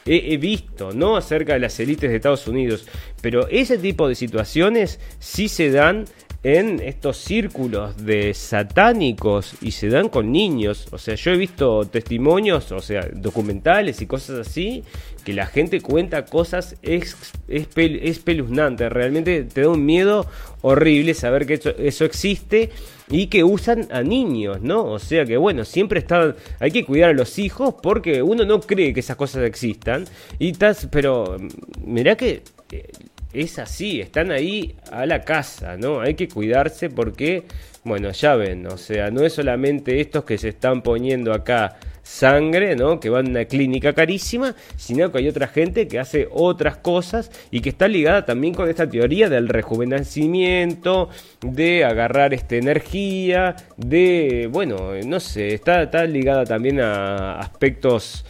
he, visto, ¿no? Acerca de las élites de Estados Unidos, pero ese tipo de situaciones sí se dan en estos círculos de satánicos y se dan con niños. O sea, yo he visto testimonios, o sea, documentales y cosas así, que la gente cuenta cosas espeluznantes. Realmente te da un miedo horrible saber que eso, existe y que usan a niños, ¿no? O sea que bueno, siempre está, hay que cuidar a los hijos porque uno no cree que esas cosas existan. Y estás, pero mirá que eh, es así, están ahí a la casa, ¿no? Hay que cuidarse porque, bueno, ya ven, o sea, no es solamente estos que se están poniendo acá sangre, ¿no? Que van a una clínica carísima, sino que hay otra gente que hace otras cosas y que está ligada también con esta teoría del rejuvenecimiento, de agarrar esta energía, de, bueno, no sé, está, está ligada también a aspectos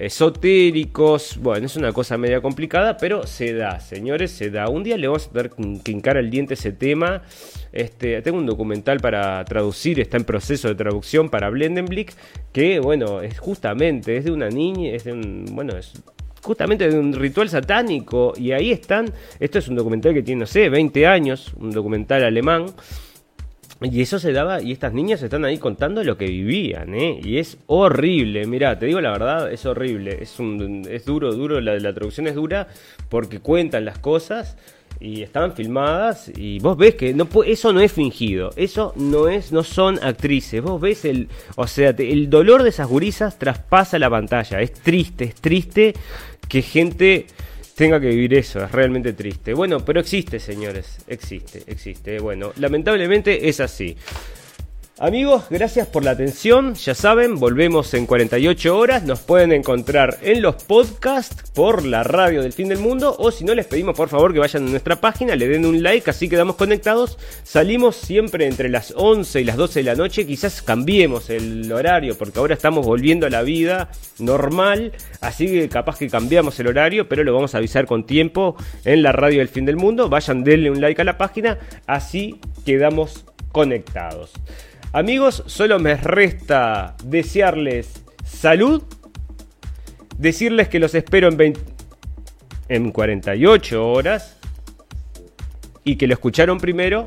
esotéricos. Bueno, es una cosa media complicada, pero se da, señores, se da. Un día le vamos a tener que hincar al diente ese tema. Este, tengo un documental para traducir, está en proceso de traducción para Blendenblick, que bueno, es justamente, es de una niña, es de un, bueno, es justamente de un ritual satánico y ahí están, esto es un documental que tiene, no sé, 20 años, un documental alemán y eso se daba, y estas niñas están ahí contando lo que vivían, ¿eh? Y es horrible, mirá, te digo la verdad, es horrible, es, un, es duro, duro, la, la traducción es dura porque cuentan las cosas y estaban filmadas y vos ves que no eso no es fingido, eso no es no son actrices, vos ves el, o sea, el dolor de esas gurisas traspasa la pantalla, es triste, es triste que gente tenga que vivir eso, es realmente triste. Bueno, pero existe, señores, existe, existe. Bueno, lamentablemente es así. Amigos, gracias por la atención. Ya saben, volvemos en 48 horas. Nos pueden encontrar en los podcasts por la radio del fin del mundo. O si no, les pedimos por favor que vayan a nuestra página, le den un like, así quedamos conectados. Salimos siempre entre las 11 y las 12 de la noche. Quizás cambiemos el horario porque ahora estamos volviendo a la vida normal. Así que capaz que cambiamos el horario, pero lo vamos a avisar con tiempo en la radio del fin del mundo. Vayan, denle un like a la página. Así quedamos conectados. Amigos, solo me resta desearles salud, decirles que los espero en, en 48 horas y que lo escucharon primero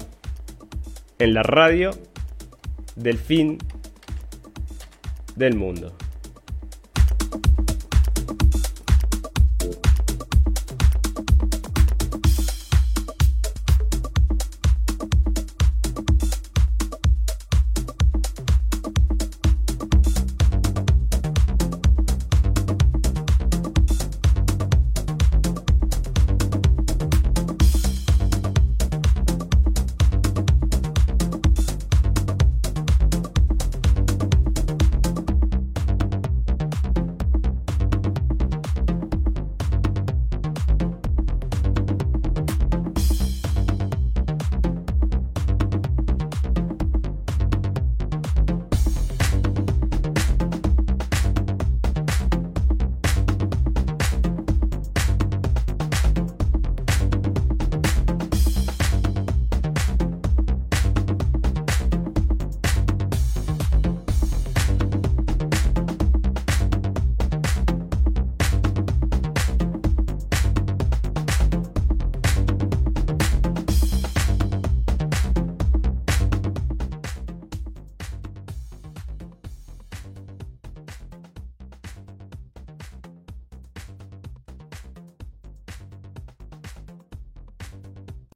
en la radio del fin del mundo.